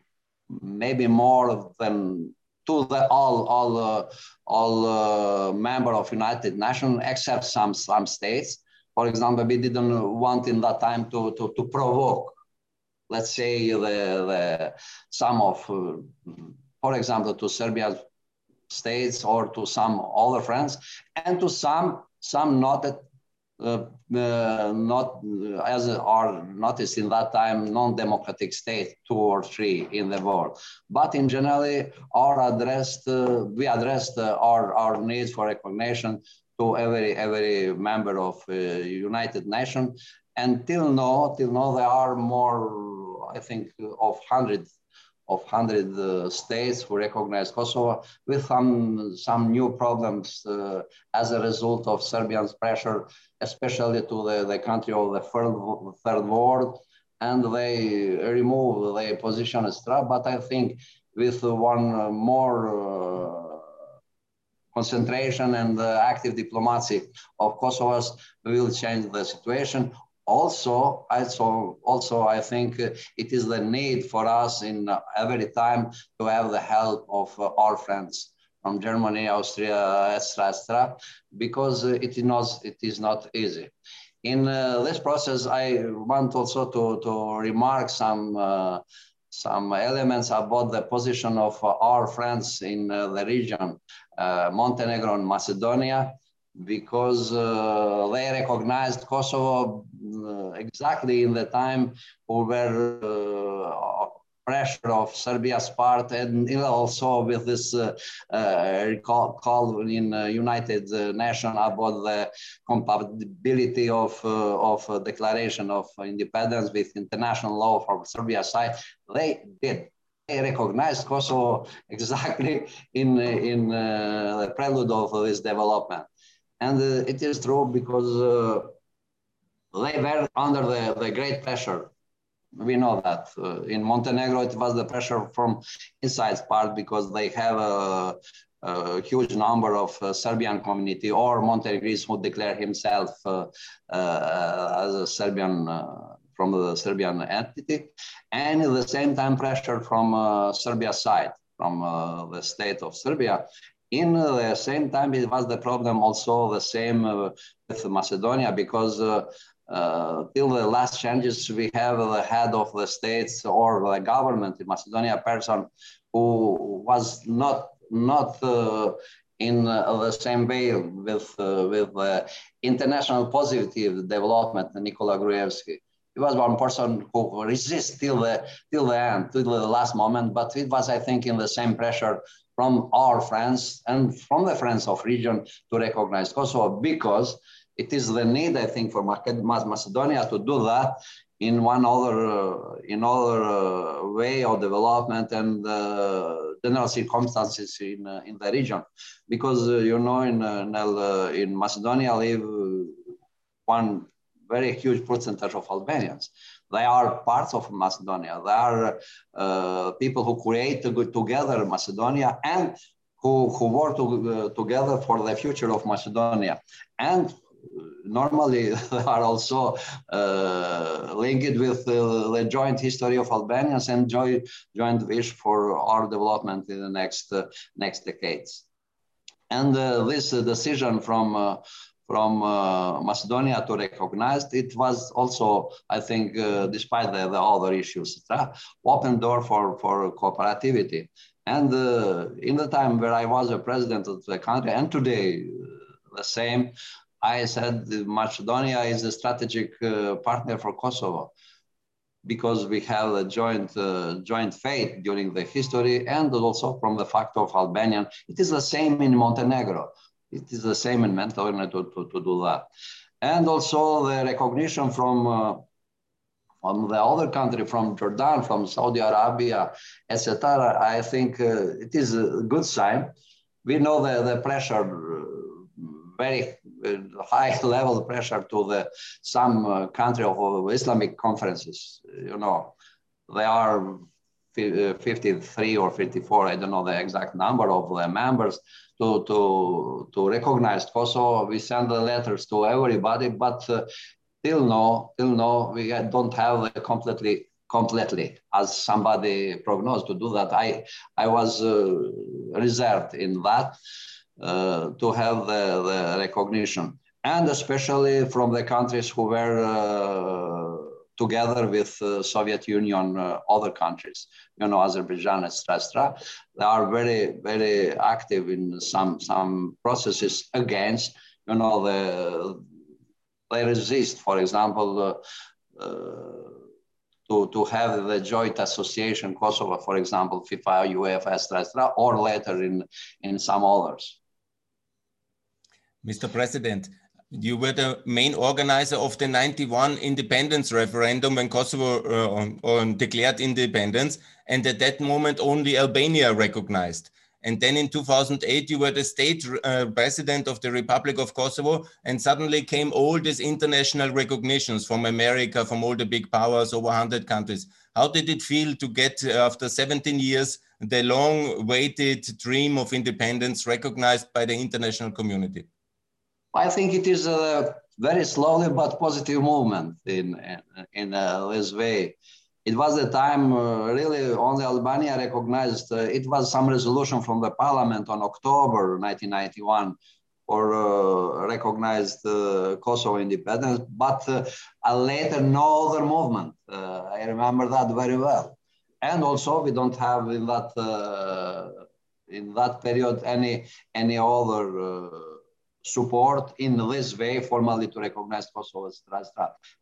maybe more than to the all all uh, all uh, member of United Nations except some some states. For example, we didn't want in that time to to, to provoke, let's say the the some of, uh, for example, to Serbia states or to some other friends and to some some not uh, uh, not uh, as are noticed in that time non-democratic state two or three in the world. But in generally our addressed uh, we addressed uh, our our needs for recognition to every every member of uh, united nations. And till now till now there are more i think of hundreds of 100 uh, states who recognize Kosovo with some, some new problems uh, as a result of Serbia's pressure, especially to the, the country of the third, third world. And they remove their position as trap. But I think with one more uh, concentration and uh, active diplomacy of Kosovo's will change the situation also, also, also, I think uh, it is the need for us in uh, every time to have the help of uh, our friends from Germany, Austria, etc., etc., because it is not it is not easy. In uh, this process, I want also to, to remark some uh, some elements about the position of uh, our friends in the region, Montenegro and Macedonia because uh, they recognized Kosovo uh, exactly in the time where uh, pressure of Serbia's part and also with this uh, uh, call, in uh, United Nations about the compatibility of, of declaration of independence with international law from Serbia's side, they did they recognized Kosovo exactly in, in the prelude of this development. And uh, it is true because uh, they were under the, the great pressure. We know that uh, in Montenegro, it was the pressure from inside part because they have a, a huge number of uh, Serbian community or Montenegrins who declare himself uh, uh, as a Serbian from the Serbian entity, and at the same time pressure from Serbia side, from the state of Serbia, in the same time, it was the problem also the same uh, with Macedonia because uh, uh, till the last changes, we have the head of the states or the government in Macedonia, person who was not not uh, in uh, the same way with uh, with international positive development, Nikola Gruevski. He was one person who resisted till the till the end, till the last moment. But it was, I think, in the same pressure from our friends and from the friends of region to recognize Kosovo because it is the need, I think, for Macedonia to do that in one other uh, in other uh, way of development and uh, general circumstances in uh, in the region, because uh, you know in uh, in Macedonia live one very huge percentage of Albanians. They are parts of Macedonia. They are uh, people who create together Macedonia and who, who work to, uh, together for the future of Macedonia. And normally they are also uh, linked with the joint history of Albanians and joint, joint wish for our development in the next, uh, next decades. And uh, this decision from uh, from uh, Macedonia to recognize it was also, I think, uh, despite the, the, other issues, open door for, for cooperativity. And uh, in the time where I was a president of the country, and today uh, the same, I said Macedonia is a strategic uh, partner for Kosovo because we have a joint uh, joint faith during the history and also from the fact of Albanian. It is the same in Montenegro it is the same in Montenegro to, to, to do that. and also the recognition from uh, from the other country, from Jordan, from Saudi Arabia, etc. I think uh, it is a good sign. We know the, the pressure, uh, very uh, high level pressure to the some uh, country of Islamic conferences. You know, they are 53 or 54, I don't know the exact number of the members to, to, to recognize Kosovo. We send the letters to everybody, but uh, till now, till now, we don't have completely completely as somebody prognosed to do that. I, I was uh, reserved in that uh, to have the, the recognition and especially from the countries who were uh, together with uh, Soviet Union, uh, other countries, you know, Azerbaijan, etc. They are very, very active in some some processes against, you know, the they resist, for example, uh, uh to, to have the joint association Kosovo, for example, FIFA, UEFA, etc., or later in, in some others. Mr. President, you were the main organizer of the 91 independence referendum when Kosovo uh, declared independence. And at that moment, only Albania recognized. And then in 2008, you were the state uh, president of the Republic of Kosovo. And suddenly came all these international recognitions from America, from all the big powers, over 100 countries. How did it feel to get, uh, after 17 years, the long awaited dream of independence recognized by the international community? I think it is a very slowly but positive movement in in, in uh, this way. It was the time uh, really only Albania recognized. Uh, it was some resolution from the parliament on October 1991 or uh, recognized uh, Kosovo independence, but uh, later no other movement. I remember that very well. And also we don't have in that in that period any any other support in this way formally to recognize Kosovo as.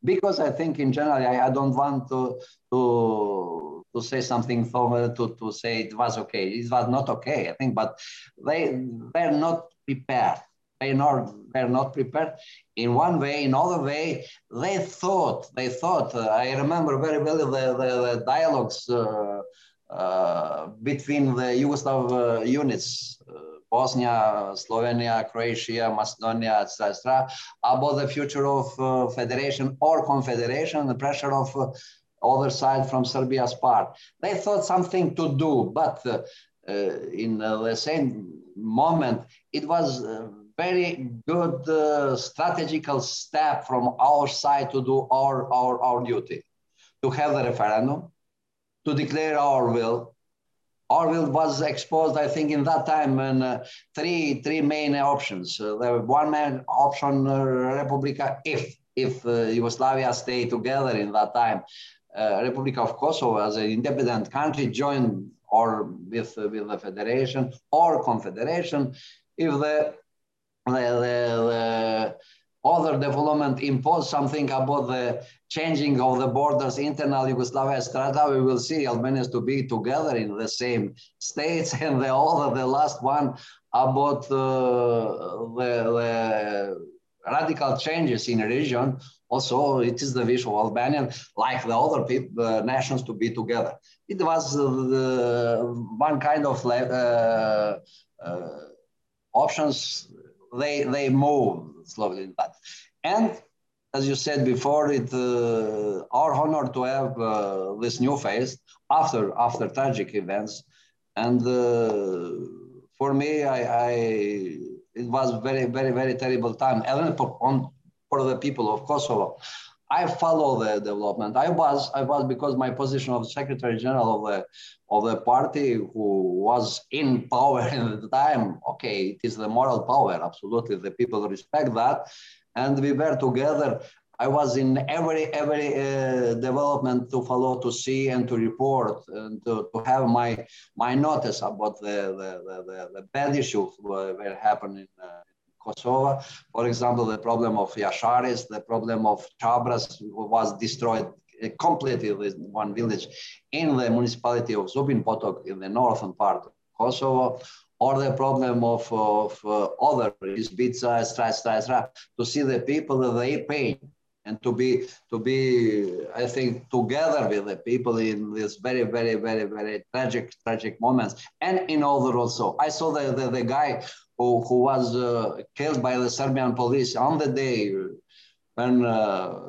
Because I think in general, I, I, don't want to, to, to say something formal, to, to say it was okay. It was not okay, I think, but they were not prepared. They not, were not prepared in one way, in other way, they thought, they thought, uh, I remember very well the, the, the dialogues uh, uh, between the Yugoslav uh, units uh, Bosnia, Slovenia, Croatia, Macedonia, etc., about the future of uh, federation or confederation, the pressure of uh, other side from Serbia's part. They thought something to do, but uh, uh in uh, the same moment, it was a very good uh, strategical step from our side to do our, our, our duty, to have the referendum, to declare our will, Orville was exposed, I think, in that time, and uh, three three main options. Uh, the one main option, uh, Republika, if if uh, Yugoslavia stayed together in that time, uh, Republic of Kosovo as an independent country joined or with uh, with the federation or confederation. If the the, the, the other development impose something about the changing of the borders, internal Yugoslavia strata, we will see Albanians to be together in the same states. And the other, the last one about uh, the, the radical changes in region. Also, it is the wish of Albanian, like the other people, uh, nations, to be together. It was uh, the, one kind of uh, uh, options. They they move slowly but And as you said before, it uh, our honor to have uh, this new phase after after tragic events, and uh, for me, I, I, it was very very very terrible time, even for, on, for the people of Kosovo. I follow the development. I was I was because my position of Secretary General of the of the party who was in power at the time. Okay, it is the moral power. Absolutely, the people respect that, and we were together. I was in every every uh, development to follow, to see, and to report, and to, to have my my notice about the the, the, the bad issues were, were happening uh, Kosovo. For example, the problem of Jasharis, the problem of Chabras was destroyed completely with one village in the municipality of Zubin Potok in the northern part of Kosovo. or the problem of, of uh, other Izbica, etc., etc., to see the people that they pain and to be to be i think together with the people in this very very very very tragic tragic moments and in other also i saw the the, the guy who, who was uh, killed by the serbian police on the day when uh,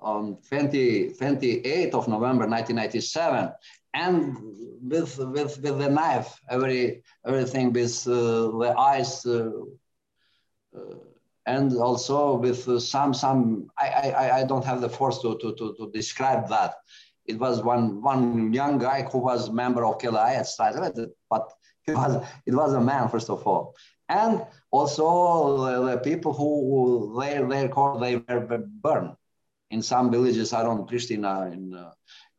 on 20, 28th of november 1997 and with with with the knife every everything with uh, the eyes uh, uh, and also with some some I, I I don't have the force to, to to to describe that. It was one one young guy who was member of Kelayat, but it was it was a man first of all, and also the, the people who they they called they were burned in some villages around Pristina in uh,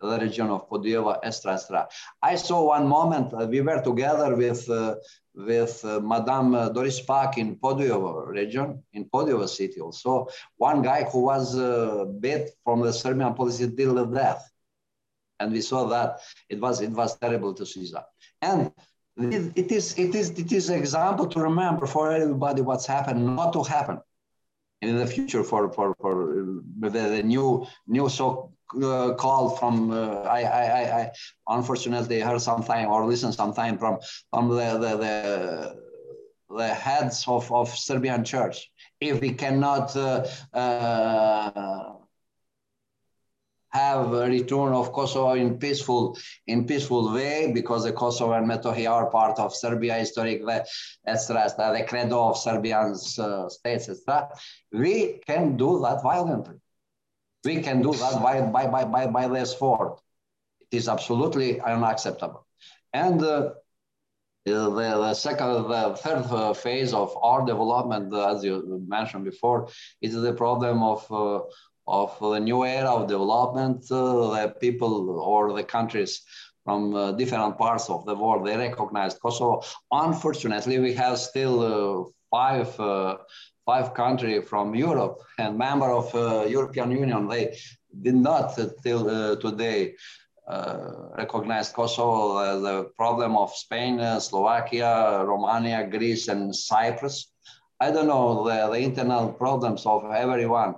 the region of Podujeva, Estra, Estra. I saw one moment uh, we were together with uh, with uh, Madame uh, Doris Pack in Podujevo region, in Podujevo city also. One guy who was uh, beat from the Serbian police till the death. And we saw that it was it was terrible to see that. And it, is it is it is example to remember for everybody what's happened, not to happen in the future for for for uh, the, the new new so uh, call from uh, I, I, I unfortunately heard sometime or listened sometime from from the the, the, the heads of, of Serbian church. If we cannot uh, uh, have a return of Kosovo in peaceful in peaceful way because the Kosovo and Metohija are part of Serbia historic etc. the credo of Serbian uh, states etc. We can do that violently. We can do that by, by, by, by, by this sword. It is absolutely unacceptable. And uh, the, the second, the third uh, phase of our development, as you mentioned before, is the problem of uh, of the new era of development. Uh, the people or the countries from uh, different parts of the world they recognized Kosovo. Unfortunately, we have still uh, five five countries from Europe and member of uh, European Union, they did not uh, till uh, today uh, recognize Kosovo the problem of Spain, uh, Slovakia, Romania, Greece, and Cyprus. I don't know the, the internal problems of everyone.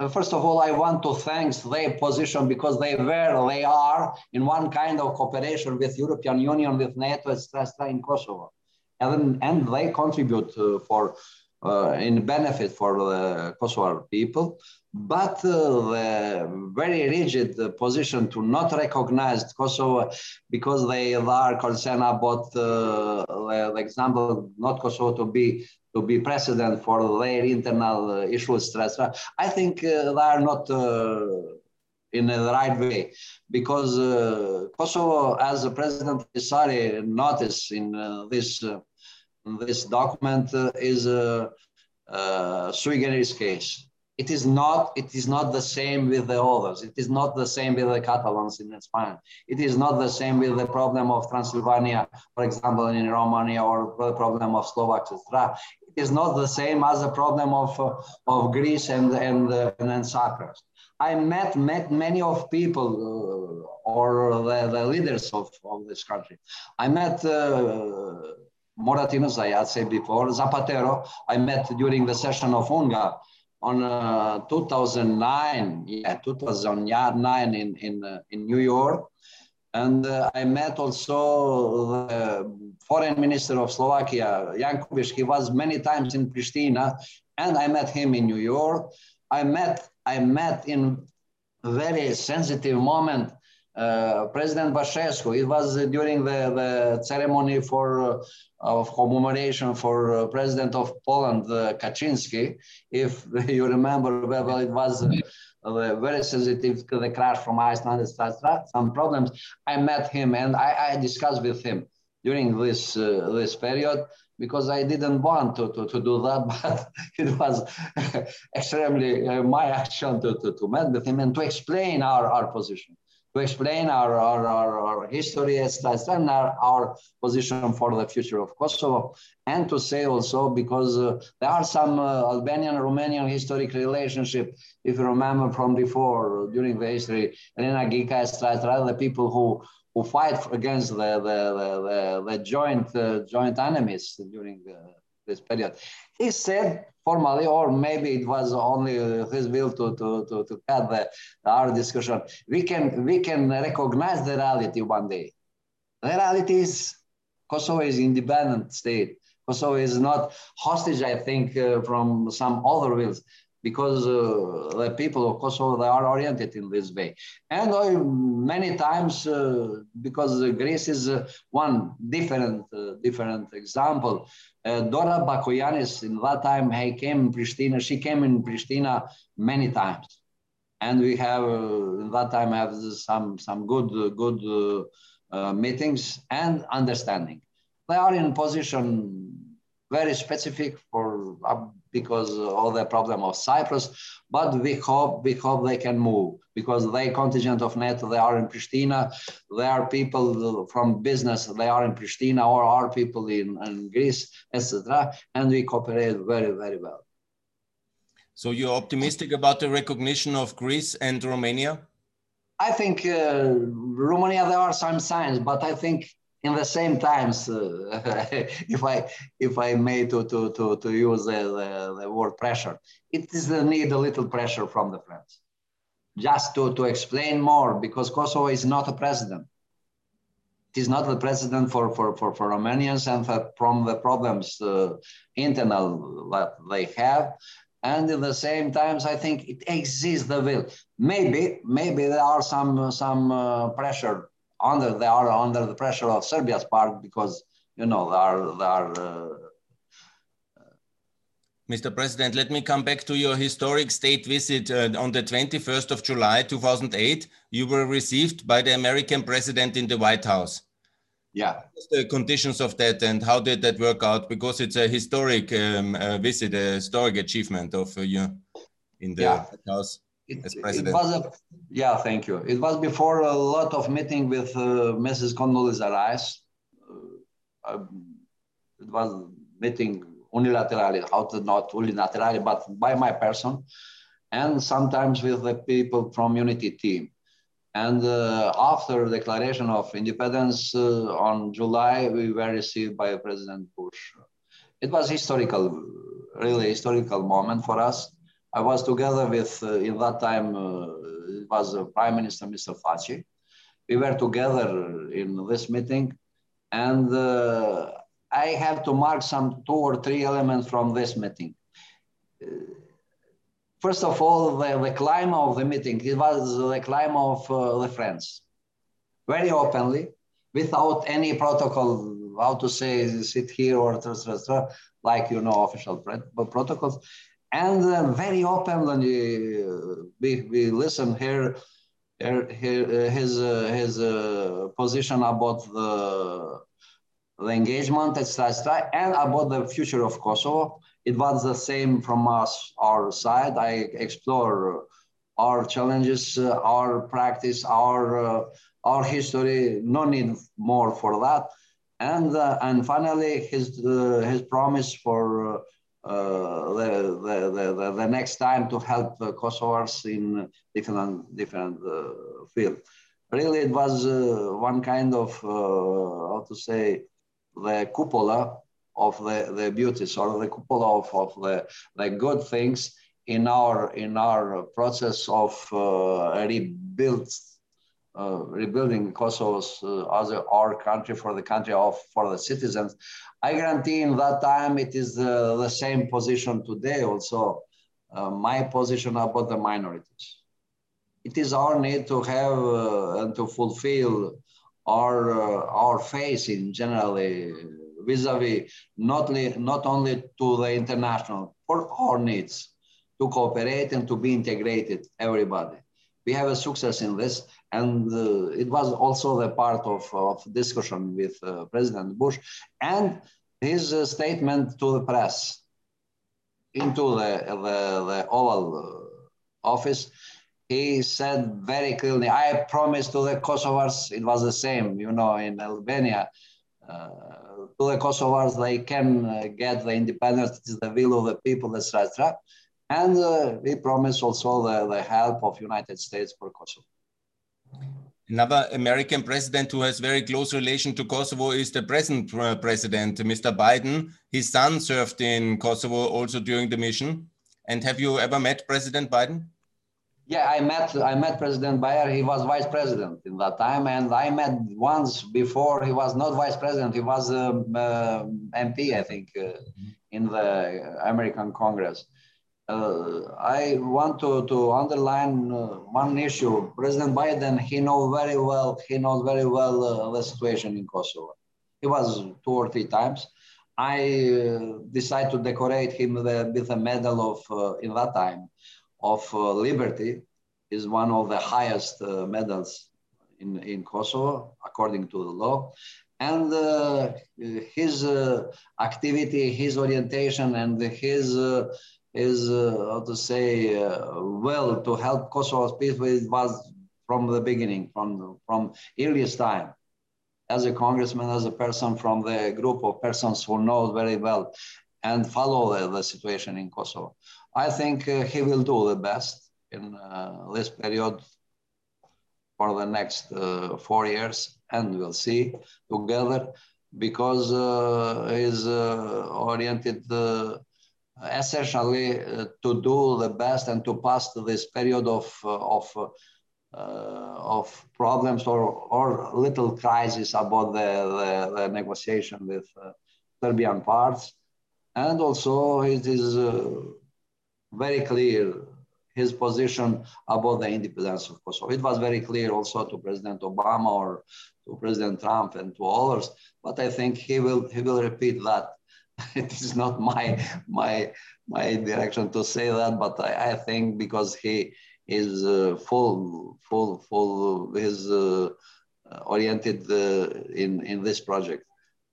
Uh, first of all, I want to thank their position because they were, they are in one kind of cooperation with European Union, with NATO, etc., in Kosovo. And, and they contribute for uh, in benefit for the Kosovar people, but uh, the very rigid position to not recognize Kosovo because they are concerned about uh, the example not Kosovo to be to be president for their internal issues, etc. I think uh, they are not uh, in the right way because uh, Kosovo, as the President Ahtisaari noticed in this this document uh, is a, a sui generis case. It is not. It is not the same with the others. It is not the same with the Catalans in Spain. It is not the same with the problem of Transylvania, for example, in Romania, or the problem of Slovaks, etc. Is not the same as the problem of uh, of Greece and and uh, and Cyprus. I met met many of people uh, or the, the leaders of, of this country. I met Moratinos, I had said before, Zapatero, I met during the session of UNGA on uh, 2009, yeah, 2009 in, in, uh, in New York. And uh, I met also the foreign minister of Slovakia, Jan Kubiš. He was many times in Pristina, and I met him in New York. I met, I met in a very sensitive moment uh, President Băsescu. It was during the, the ceremony for uh, of commemoration for uh, President of Poland, uh, Kaczynski. If you remember, well, it was uh, very sensitive to the crash from Iceland, etc. Some problems. I met him and I, I discussed with him during this this period because I didn't want to, to, to do that, but it was extremely uh, my action to, to, to meet with him and to explain our, our position to explain our, our, our, our history as and our, our position for the future of Kosovo, and to say also because uh, there are some uh, Albanian-Romanian historic relationship, if you remember from before, during the history, Elena Ghica, the people who who fight against the, the, the, the, the joint, uh, joint enemies during uh, this period. He said formally, or maybe it was only his will to, to, to, to cut the, our discussion, we can, we can recognize the reality one day. The reality is Kosovo is independent state. Kosovo is not hostage, I think, uh, from some other wills because uh, the people of Kosovo they are oriented in this way. And uh, many times, uh, because Greece is uh, one different uh, different example. Uh, Dora Bakoyannis, in that time, he came in Pristina. She came in Pristina many times, and we have in that time have some some good good meetings and understanding. They are in position very specific for because of the problem of Cyprus. But we hope we hope they can move because they contingent of NATO they are in Pristina. There are people from business they are in Pristina or are people in, in Greece, etc. And we cooperate very very well. So you're optimistic about the recognition of Greece and Romania? I think uh, Romania there are some signs, but I think in the same times, uh, if I if I may to to to, to use the, the, the, word pressure, it is the need a little pressure from the friends, just to to explain more because Kosovo is not a president. It is not the president for for for, for Romanians and from the problems uh, internal that they have. And in the same times, I think it exists the will. Maybe, maybe there are some some uh, pressure under they are under the pressure of Serbia's part because you know they are they are. Uh, Mr. President, let me come back to your historic state visit uh, on the 21st of July 2008. You were received by the American president in the White House. Yeah. the conditions of that and how did that work out? Because it's a historic um, uh, visit, a historic achievement of uh, you in the yeah. White House. It, it, was a yeah thank you. It was before a lot of meeting with uh, mrs condoleezza rice uh, um, it was meeting unilaterally how to not unilaterally but by my person and sometimes with the people from unity team. And uh, after declaration of independence uh, on july we were received by president bush. It was historical really historical moment for us I was together with, uh, in that time, uh, it was uh, Prime Minister Mr. Thaçi. We were together in this meeting, and I have to mark some two or three elements from this meeting. First of all, the, the climate of the meeting, it was the climate of uh, the friends. Very openly, without any protocol, how to say, sit here or like, you know, official protocols and uh, very open when you, we, we listen here, here, here his, uh, his uh, position about the, the engagement, etc., and about the future of Kosovo. It was the same from us, our side. I explore our challenges, uh, our practice, our uh, our history. No need more for that. And uh, and finally, his his promise for uh, the, the, the, the, next time to help uh, Kosovars in different, different uh, field. Really, it was one kind of, how to say, the cupola of the, the beauties or the cupola of, of the, the good things in our in our process of uh, rebuild uh, rebuilding Kosovo's uh, as our country for the country of for the citizens. I guarantee in that time it is the, the same position today also. Uh, my position about the minorities. It is our need to have uh, and to fulfill our uh, our face in generally vis-a-vis not, not only to the international for our needs to cooperate and to be integrated everybody we have a success in this. And uh, it was also the part of, of discussion with uh, President Bush and his uh, statement to the press into the, the, the Oval Office. He said very clearly, I promise to the Kosovars, it was the same, you know, in Albania, uh, to the Kosovars, they can uh, get the independence, it is the will of the people, etc. And uh, we promise also the, the help of United States for Kosovo. Another American president who has very close relation to Kosovo is the present president, Mr. Biden. His son served in Kosovo also during the mission. And have you ever met President Biden? Yeah, I met I met President Bayer. He was vice president in that time, and I met once before. He was not vice president. He was um, uh, MP, I think, uh, in the American Congress. Uh, I want to, to underline uh, one issue. President Biden, he knows very well, he knows very well uh, the situation in Kosovo. He was two or three times. I uh, decided to decorate him with a, medal of, uh, in that time, of uh, liberty. is one of the highest medals in, in Kosovo, according to the law. And his activity, his orientation, and his is uh, how to say uh, well to help Kosovo's people it was from the beginning, from from earliest time. As a congressman, as a person from the group of persons who know very well and follow the, the situation in Kosovo, I think uh, he will do the best in uh, this period for the next uh, four years, and we'll see together because uh, he's oriented essentially uh, to do the best and to pass this period of, uh, of, uh, of problems or, or little crisis about the, the, the negotiation with Serbian parts. And also it is very clear his position about the independence of Kosovo. It was very clear also to President Obama or to President Trump and to others, but I think he will he will repeat that it is not my my my direction to say that, but I, I think because he is uh, full full full is uh, oriented uh, in in this project,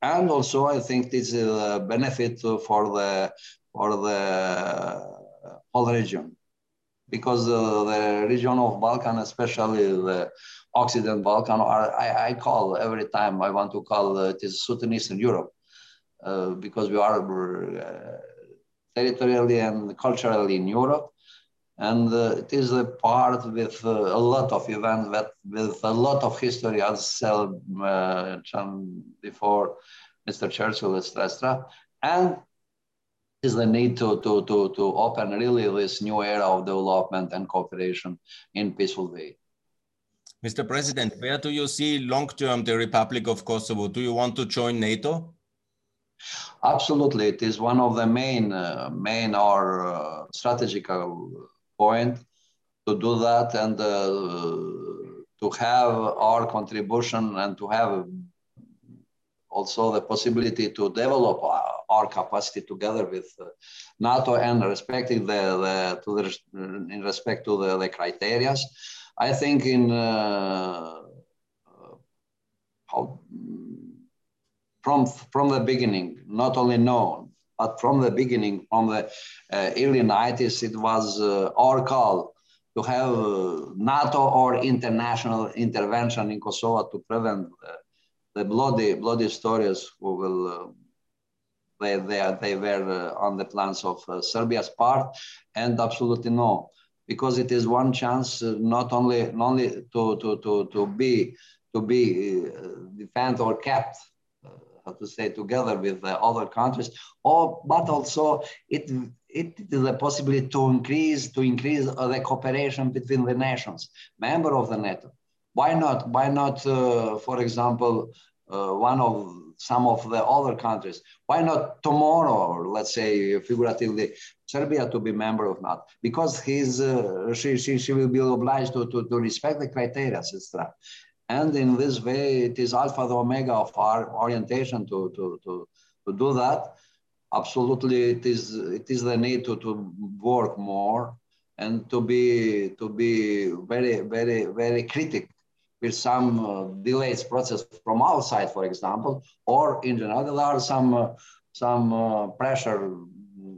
and also I think this is a benefit for the for the whole region because uh, the region of Balkan, especially the Occident Balkan, are, I, I, call every time I want to call it is Southern Eastern Europe. Uh, because we are uh, territorially and culturally in Europe. And uh, it is a part with a lot of events, with, with a lot of history, as said before, Mr. Churchill, etc. And is the need to, to, to, to open really this new era of development and cooperation in peaceful way. Mr. President, where do you see long-term the Republic of Kosovo? Do you want to join NATO? Absolutely, it is one of the main, uh, main or uh, strategical point to do that and uh, to have our contribution and to have also the possibility to develop our, our capacity together with uh, NATO and respecting the, the to the in respect to the, the criteria. I think in uh, how from, from the beginning, not only known, but from the beginning, from the uh, early 90s, it was uh, our call to have uh, NATO or international intervention in Kosovo to prevent the bloody, bloody stories who will uh, they, they, they were uh, on the plans of uh, Serbia's part, and absolutely no, because it is one chance not only not only to to to to be to be defend or kept to say, together with the other countries, or, but also it, it is a possibility to increase, to increase the cooperation between the nations, member of the NATO. Why not? Why not, uh, for example, uh, one of some of the other countries. Why not tomorrow, or let's say figuratively, Serbia to be member of NATO? Because he's, uh, she, she, she will be obliged to, to, to respect the criteria, etc. And in this way, it is alpha the omega of our orientation to, to, to, to do that. Absolutely, it is, it is the need to, to work more and to be, to be very, very, very critical with some uh, delays process from outside, for example, or in general, there are some, uh, some uh, pressure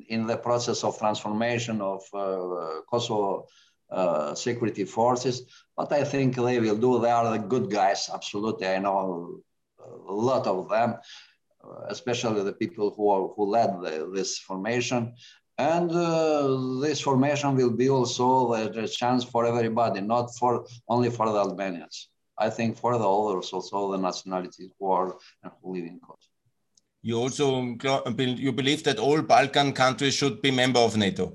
in the process of transformation of uh, Kosovo uh, security forces. But I think they will do. They are the good guys, absolutely. I know a lot of them, uh, especially the people who, are, who led the, this formation. And uh, this formation will be also a, chance for everybody, not for only for the Albanians. I think for the others, also the nationalities who are and who live in Kosovo. You also you believe that all Balkan countries should be member of NATO.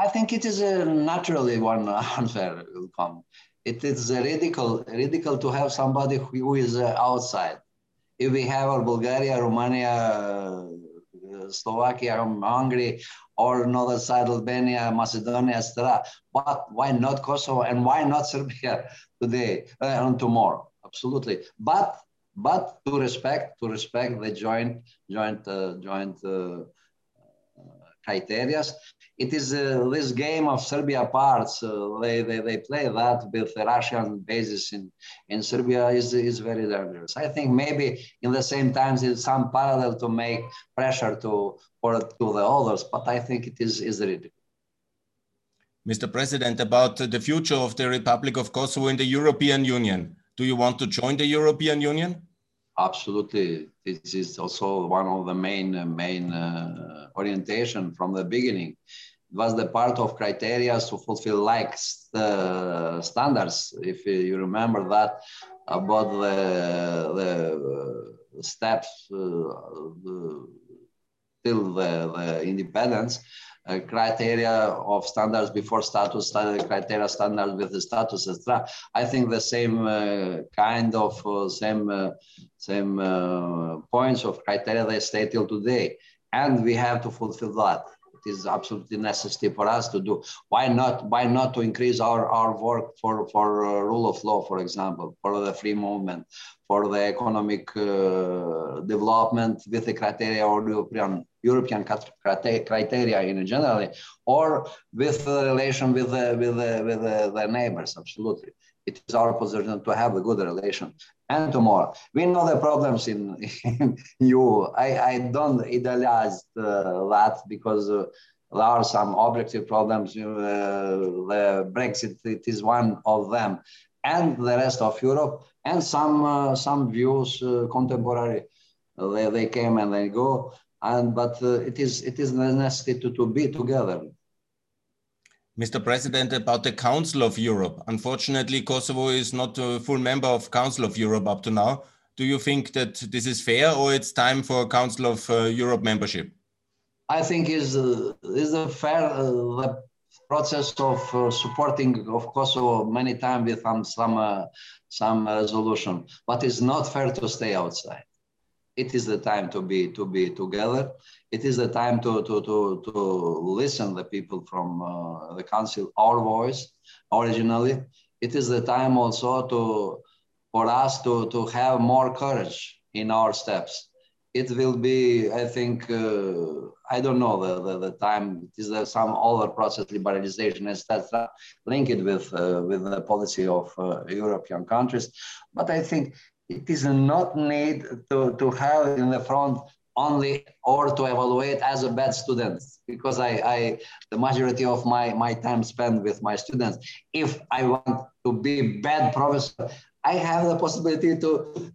I think it is a naturally one answer will come. It is radical, radical to have somebody who is uh, outside. If we have Bulgaria, Romania, uh, Slovakia, Hungary, or another side, Albania, Macedonia, etc. But why not Kosovo and why not Serbia today uh, and tomorrow? Absolutely. But but to respect to respect the joint joint uh, joint uh, criteria. It is uh, this game of Serbia parts. Uh, they, they, they play that with the Russian bases in, in Serbia is, is very dangerous. I think maybe in the same times it's some parallel to make pressure to, for, to the others, but I think it is, is ridiculous. Mr. President, about the future of the Republic of Kosovo in the European Union. Do you want to join the European Union? Absolutely. This is also one of the main, main uh, orientation from the beginning. It was the part of criteria to fulfill like uh, standards. If you remember that about the, the steps uh, the, till the, the independence, uh, criteria of standards before status, criteria standards with the status, etc. I think the same uh, kind of uh, same uh, same uh, points of criteria they stay till today, and we have to fulfill that. It is absolutely necessary for us to do. Why not? Why not to increase our, our work for for uh, rule of law, for example, for the free movement, for the economic development with the criteria or European European criteria in generally, or with the relation with the, with the, with the, the neighbors, absolutely. It is our position to have a good relation and tomorrow. We know the problems in, in EU. I, I don't idealize uh, that because uh, there are some objective problems. Uh, the Brexit it is one of them, and the rest of Europe, and some uh, some views uh, contemporary. They, they came and they go and but uh, it is it is necessary to, to be together. Mr. President, about the Council of Europe. Unfortunately, Kosovo is not a full member of Council of Europe up to now. Do you think that this is fair, or it's time for Council of uh, Europe membership? I think is uh, is a fair uh, the process of uh, supporting of Kosovo many times with some some uh, some resolution, but it's not fair to stay outside it is the time to be to be together. It is the time to to to to listen the people from uh, the council our voice originally. It is the time also to for us to to have more courage in our steps. It will be, I think, uh, I don't know the, the, the time. It is there some other process, liberalization, etc., linked with uh, with the policy of uh, European countries. But I think it is not need to, to have in the front only or to evaluate as a bad student because I, I the majority of my, my time spent with my students. If I want to be bad professor, I have the possibility to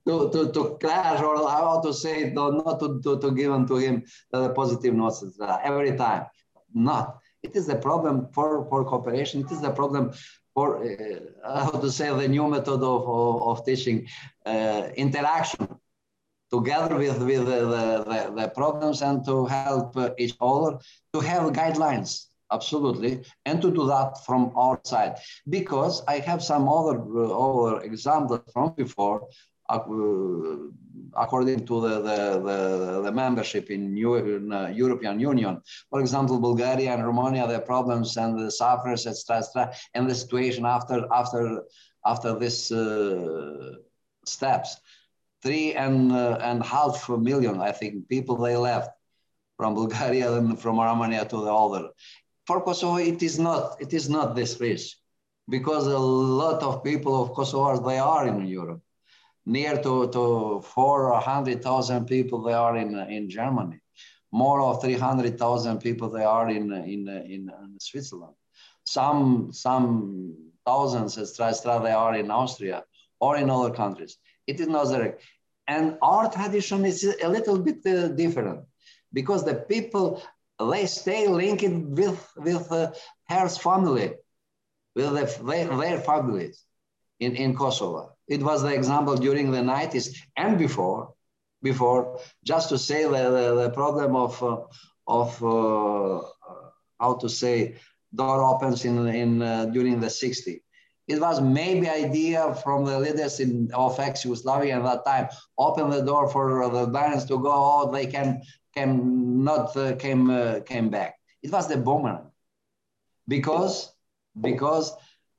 to to, to crash or how to say it, not to, to, to give to him the positive notes every time. Not. It is a problem for, for cooperation. It is a problem for uh, how to say the new method of, of, of teaching uh, interaction together with, with the, the, the, problems and to help each other to have guidelines absolutely and to do that from our side because i have some other other examples from before uh, according to the, the, the, the membership in, New, in uh, European Union. For example, Bulgaria and Romania, their problems and the sufferers, etc., etc., and the situation after after after this uh, steps. Three and uh, and half million, I think, people they left from Bulgaria and from Romania to the other. For Kosovo, it is not it is not this rich because a lot of people of Kosovo they are in Europe near to, to 400,000 people they are in, uh, in Germany. More of 300,000 people they are in, uh, in, uh, in, in Switzerland. Some, some thousands, etc., they are in Austria or in other countries. It is direct. And our tradition is a little bit uh, different because the people, they stay linked with, with uh, her family, with the, their, their families in, in Kosovo It was the example during the 90s and before, before just to say the, the, the problem of, uh, of uh, how to say, door opens in, in uh, during the 60s. It was maybe idea from the leaders in, of ex-Yugoslavia at that time, open the door for the Danes to go out, they can, can not uh, came, uh, came back. It was the boomerang because, because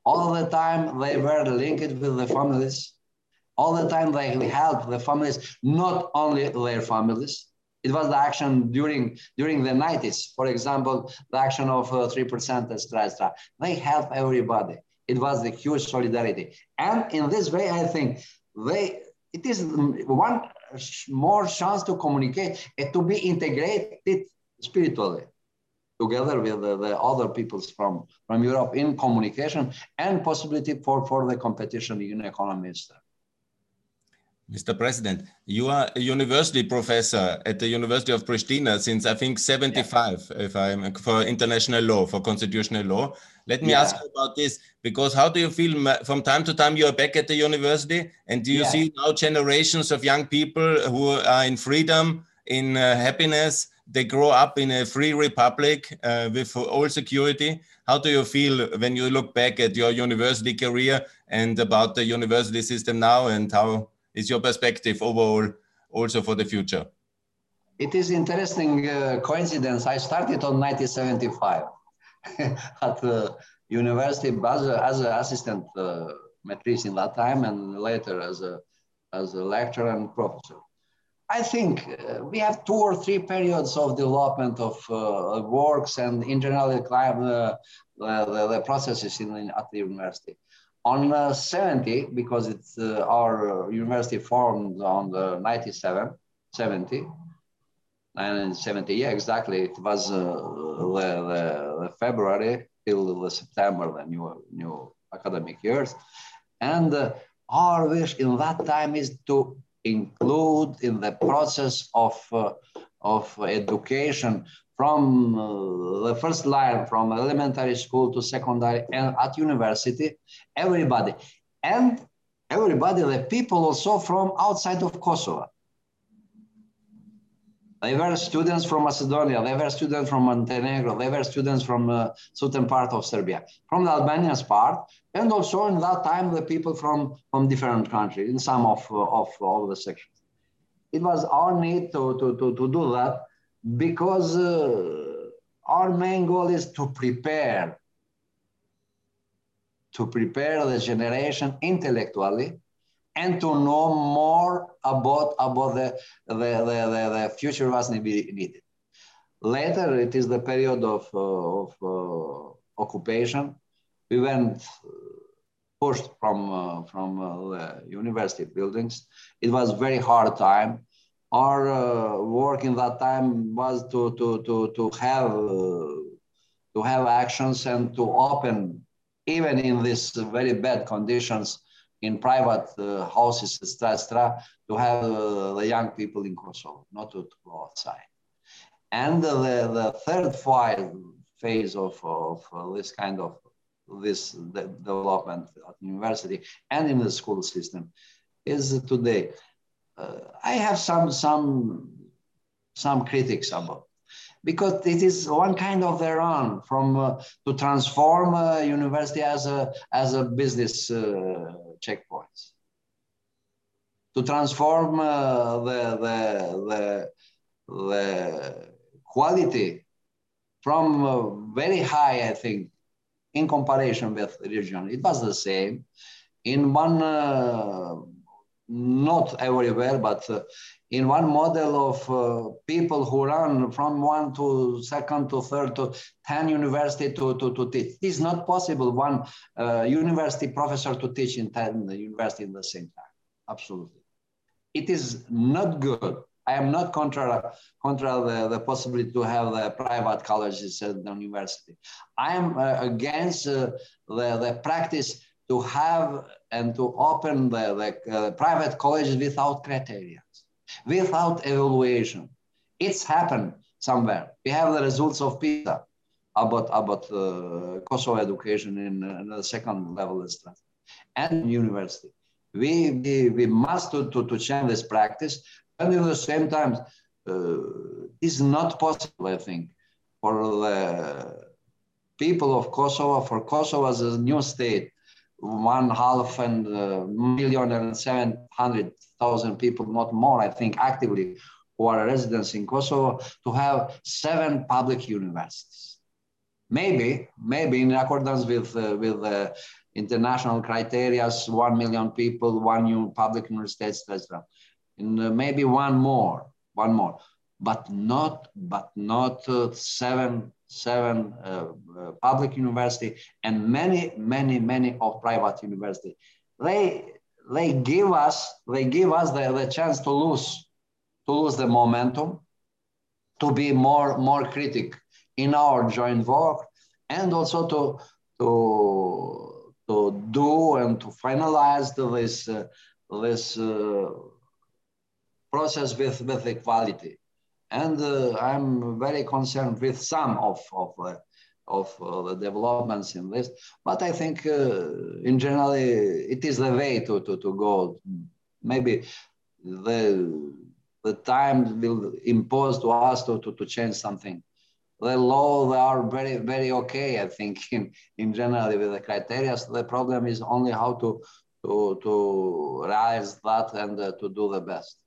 all the time they were linked with the families. All the time they helped the families, not only their families. It was the action during during the 90s. For example, the action of uh, 3% Strastra. They help everybody. It was the huge solidarity. And in this way, I think they it is one more chance to communicate and to be integrated spiritually together with the, the, other peoples from, from Europe in communication and possibility for, for the competition in economies. Mr. President, you are a university professor at the University of Pristina since I think 75, yeah. if I'm for international law, for constitutional law. Let me yeah. ask you about this because how do you feel from time to time you are back at the university and do you yeah. see now generations of young people who are in freedom, in uh, happiness, they grow up in a free republic uh, with all security. How do you feel when you look back at your university career and about the university system now and how is your perspective overall also for the future? It is interesting uh, coincidence. I started on 1975 at the university as, as an assistant uh, in that time and later as a, as a lecturer and professor. I think uh, we have two or three periods of development of uh, works and in general uh, the, the, processes in, in, at the university. On uh, 70, because it's uh, our university formed on the 97, 70, and 70, yeah, exactly. It was uh, the, the, February till the September, the new, new academic years. And our wish in that time is to include in the process of, uh, of education from uh, the first line, from elementary school to secondary and at university, everybody. And everybody, the people also from outside of Kosovo. They were students from Macedonia, they were students from Montenegro, they were students from uh, southern part of Serbia, from the Albanian part, and also in that time the people from, from different countries, in some of, of all the sections. It was our need to, to, to, to do that because uh, our main goal is to prepare, to prepare the generation intellectually and to know more about, about the, the, the, the, the future was needed. Later, it is the period of, uh, of uh, occupation. We went uh, pushed from, uh, from uh, the university buildings. It was very hard time. Our uh, work in that time was to, to, to, to, have, to have actions and to open, even in these very bad conditions, in private uh, houses, etc., to have uh, the young people in Kosovo, not to, to go outside. And the, the third phase of, of uh, this kind of this development at university and in the school system is today. Uh, I have some some some critics about because it is one kind of their own from uh, to transform university as a as a business uh, checkpoints to transform uh, the, the, the, the quality from uh, very high, I think, in comparison with region. It was the same in one, not everywhere, but uh, in one model of uh, people who run from one to second to third to 10 university to, to, to teach. It is not possible one uh, university professor to teach in 10 university in the same time. Absolutely. It is not good. I am not contra, contra the, the possibility to have the private colleges at the university. I am uh, against uh, the, the practice to have and to open the, the uh, private colleges without criteria without evaluation. It's happened somewhere. We have the results of PISA about, about uh, Kosovo education in, uh, in the second level and university. We, we, we must to, to, to change this practice. And at the same time, uh, it's not possible, I think, for the people of Kosovo, for Kosovo as a new state, one half and uh, million and 700,000 people, not more, I think, actively who are residents in Kosovo, to have seven public universities. Maybe, maybe in accordance with, uh, with uh, international criteria, 1 million people, one new public university, etc. And uh, maybe one more, one more, but not, but not uh, seven, seven uh, uh, public university and many, many, many of private university. They, they give us, they give us the, the chance to lose, to lose the momentum, to be more, more critic in our joint work, and also to, to to do and to finalize this, uh, this uh, process with, with equality. And uh, I'm very concerned with some of, of, uh, of uh, the developments in this. But I think uh, in general, it is the way to, to, to go. Maybe the, the time will impose to us to, to, to change something the law they are very very okay i think in in general with the criteria so the problem is only how to to to realize that and uh, to do the best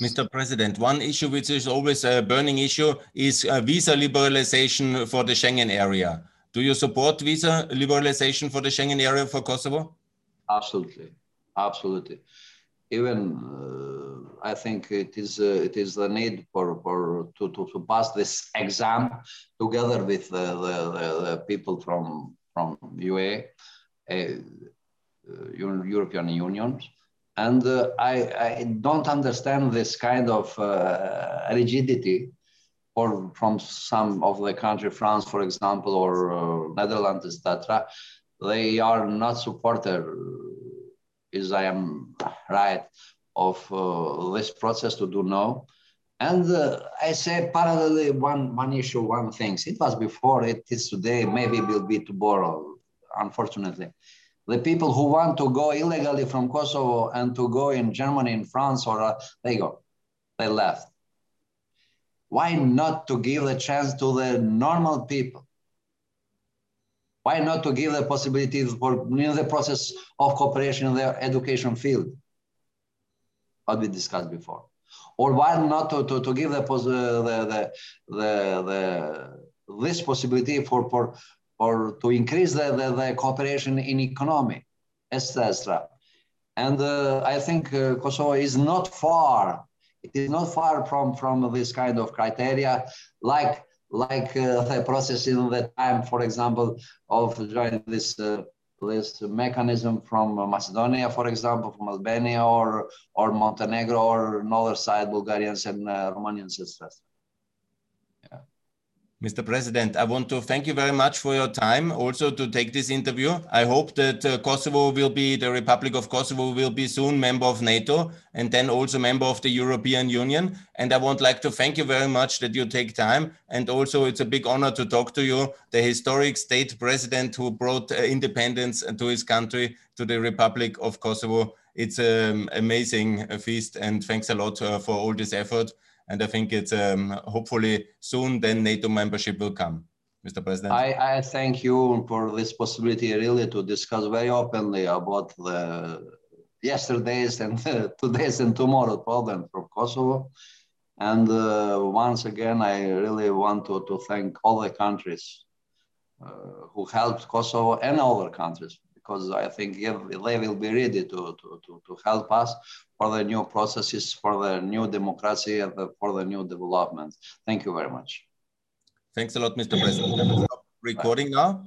Mr. President, one issue which is always a burning issue is uh, visa liberalization for the Schengen area. Do you support visa liberalization for the Schengen area for Kosovo? Absolutely, absolutely even uh, I think it is uh, it is the need for, for to, to, to pass this exam together with the, the, the people from from UA, uh, European Union, and uh, I, I don't understand this kind of uh, rigidity or from some of the country, France, for example, or uh, Netherlands, etc. They are not supported is I am right of uh, this process to do now. And uh, I say parallelly one, one issue, one thing. It was before, it is today, maybe it will be tomorrow, unfortunately. The people who want to go illegally from Kosovo and to go in Germany, in France, or uh, they go, they left. Why not to give the chance to the normal people why not to give the possibility for in the process of cooperation in the education field? What we discussed before. Or why not to, to, to give the, the, the, the, the, this possibility for, for, for to increase the, the, the cooperation in economy, etc. And uh, I think uh, Kosovo is not far. It is not far from, from this kind of criteria, like like uh, the process in the time, for example, of joining this uh, this mechanism from Macedonia, for example, from Albania or or Montenegro or another side, Bulgarians and uh, Romanians, etc. Mr. President, I want to thank you very much for your time also to take this interview. I hope that uh, Kosovo will be, the Republic of Kosovo will be soon member of NATO and then also member of the European Union. And I would like to thank you very much that you take time. And also it's a big honor to talk to you, the historic state president who brought uh, independence to his country, to the Republic of Kosovo. It's an amazing feast and thanks a lot uh, for all this effort. And I think it's um, hopefully soon then NATO membership will come. Mr. President. I, I thank you for this possibility really to discuss very openly about the yesterday's and today's and tomorrow problem for Kosovo. And uh, once again, I really want to, to thank all the countries uh, who helped Kosovo and other countries because I think they will be ready to, to, to, to help us for the new processes, for the new democracy, and the, for the new development. Thank you very much. Thanks a lot, Mr. President. Recording now.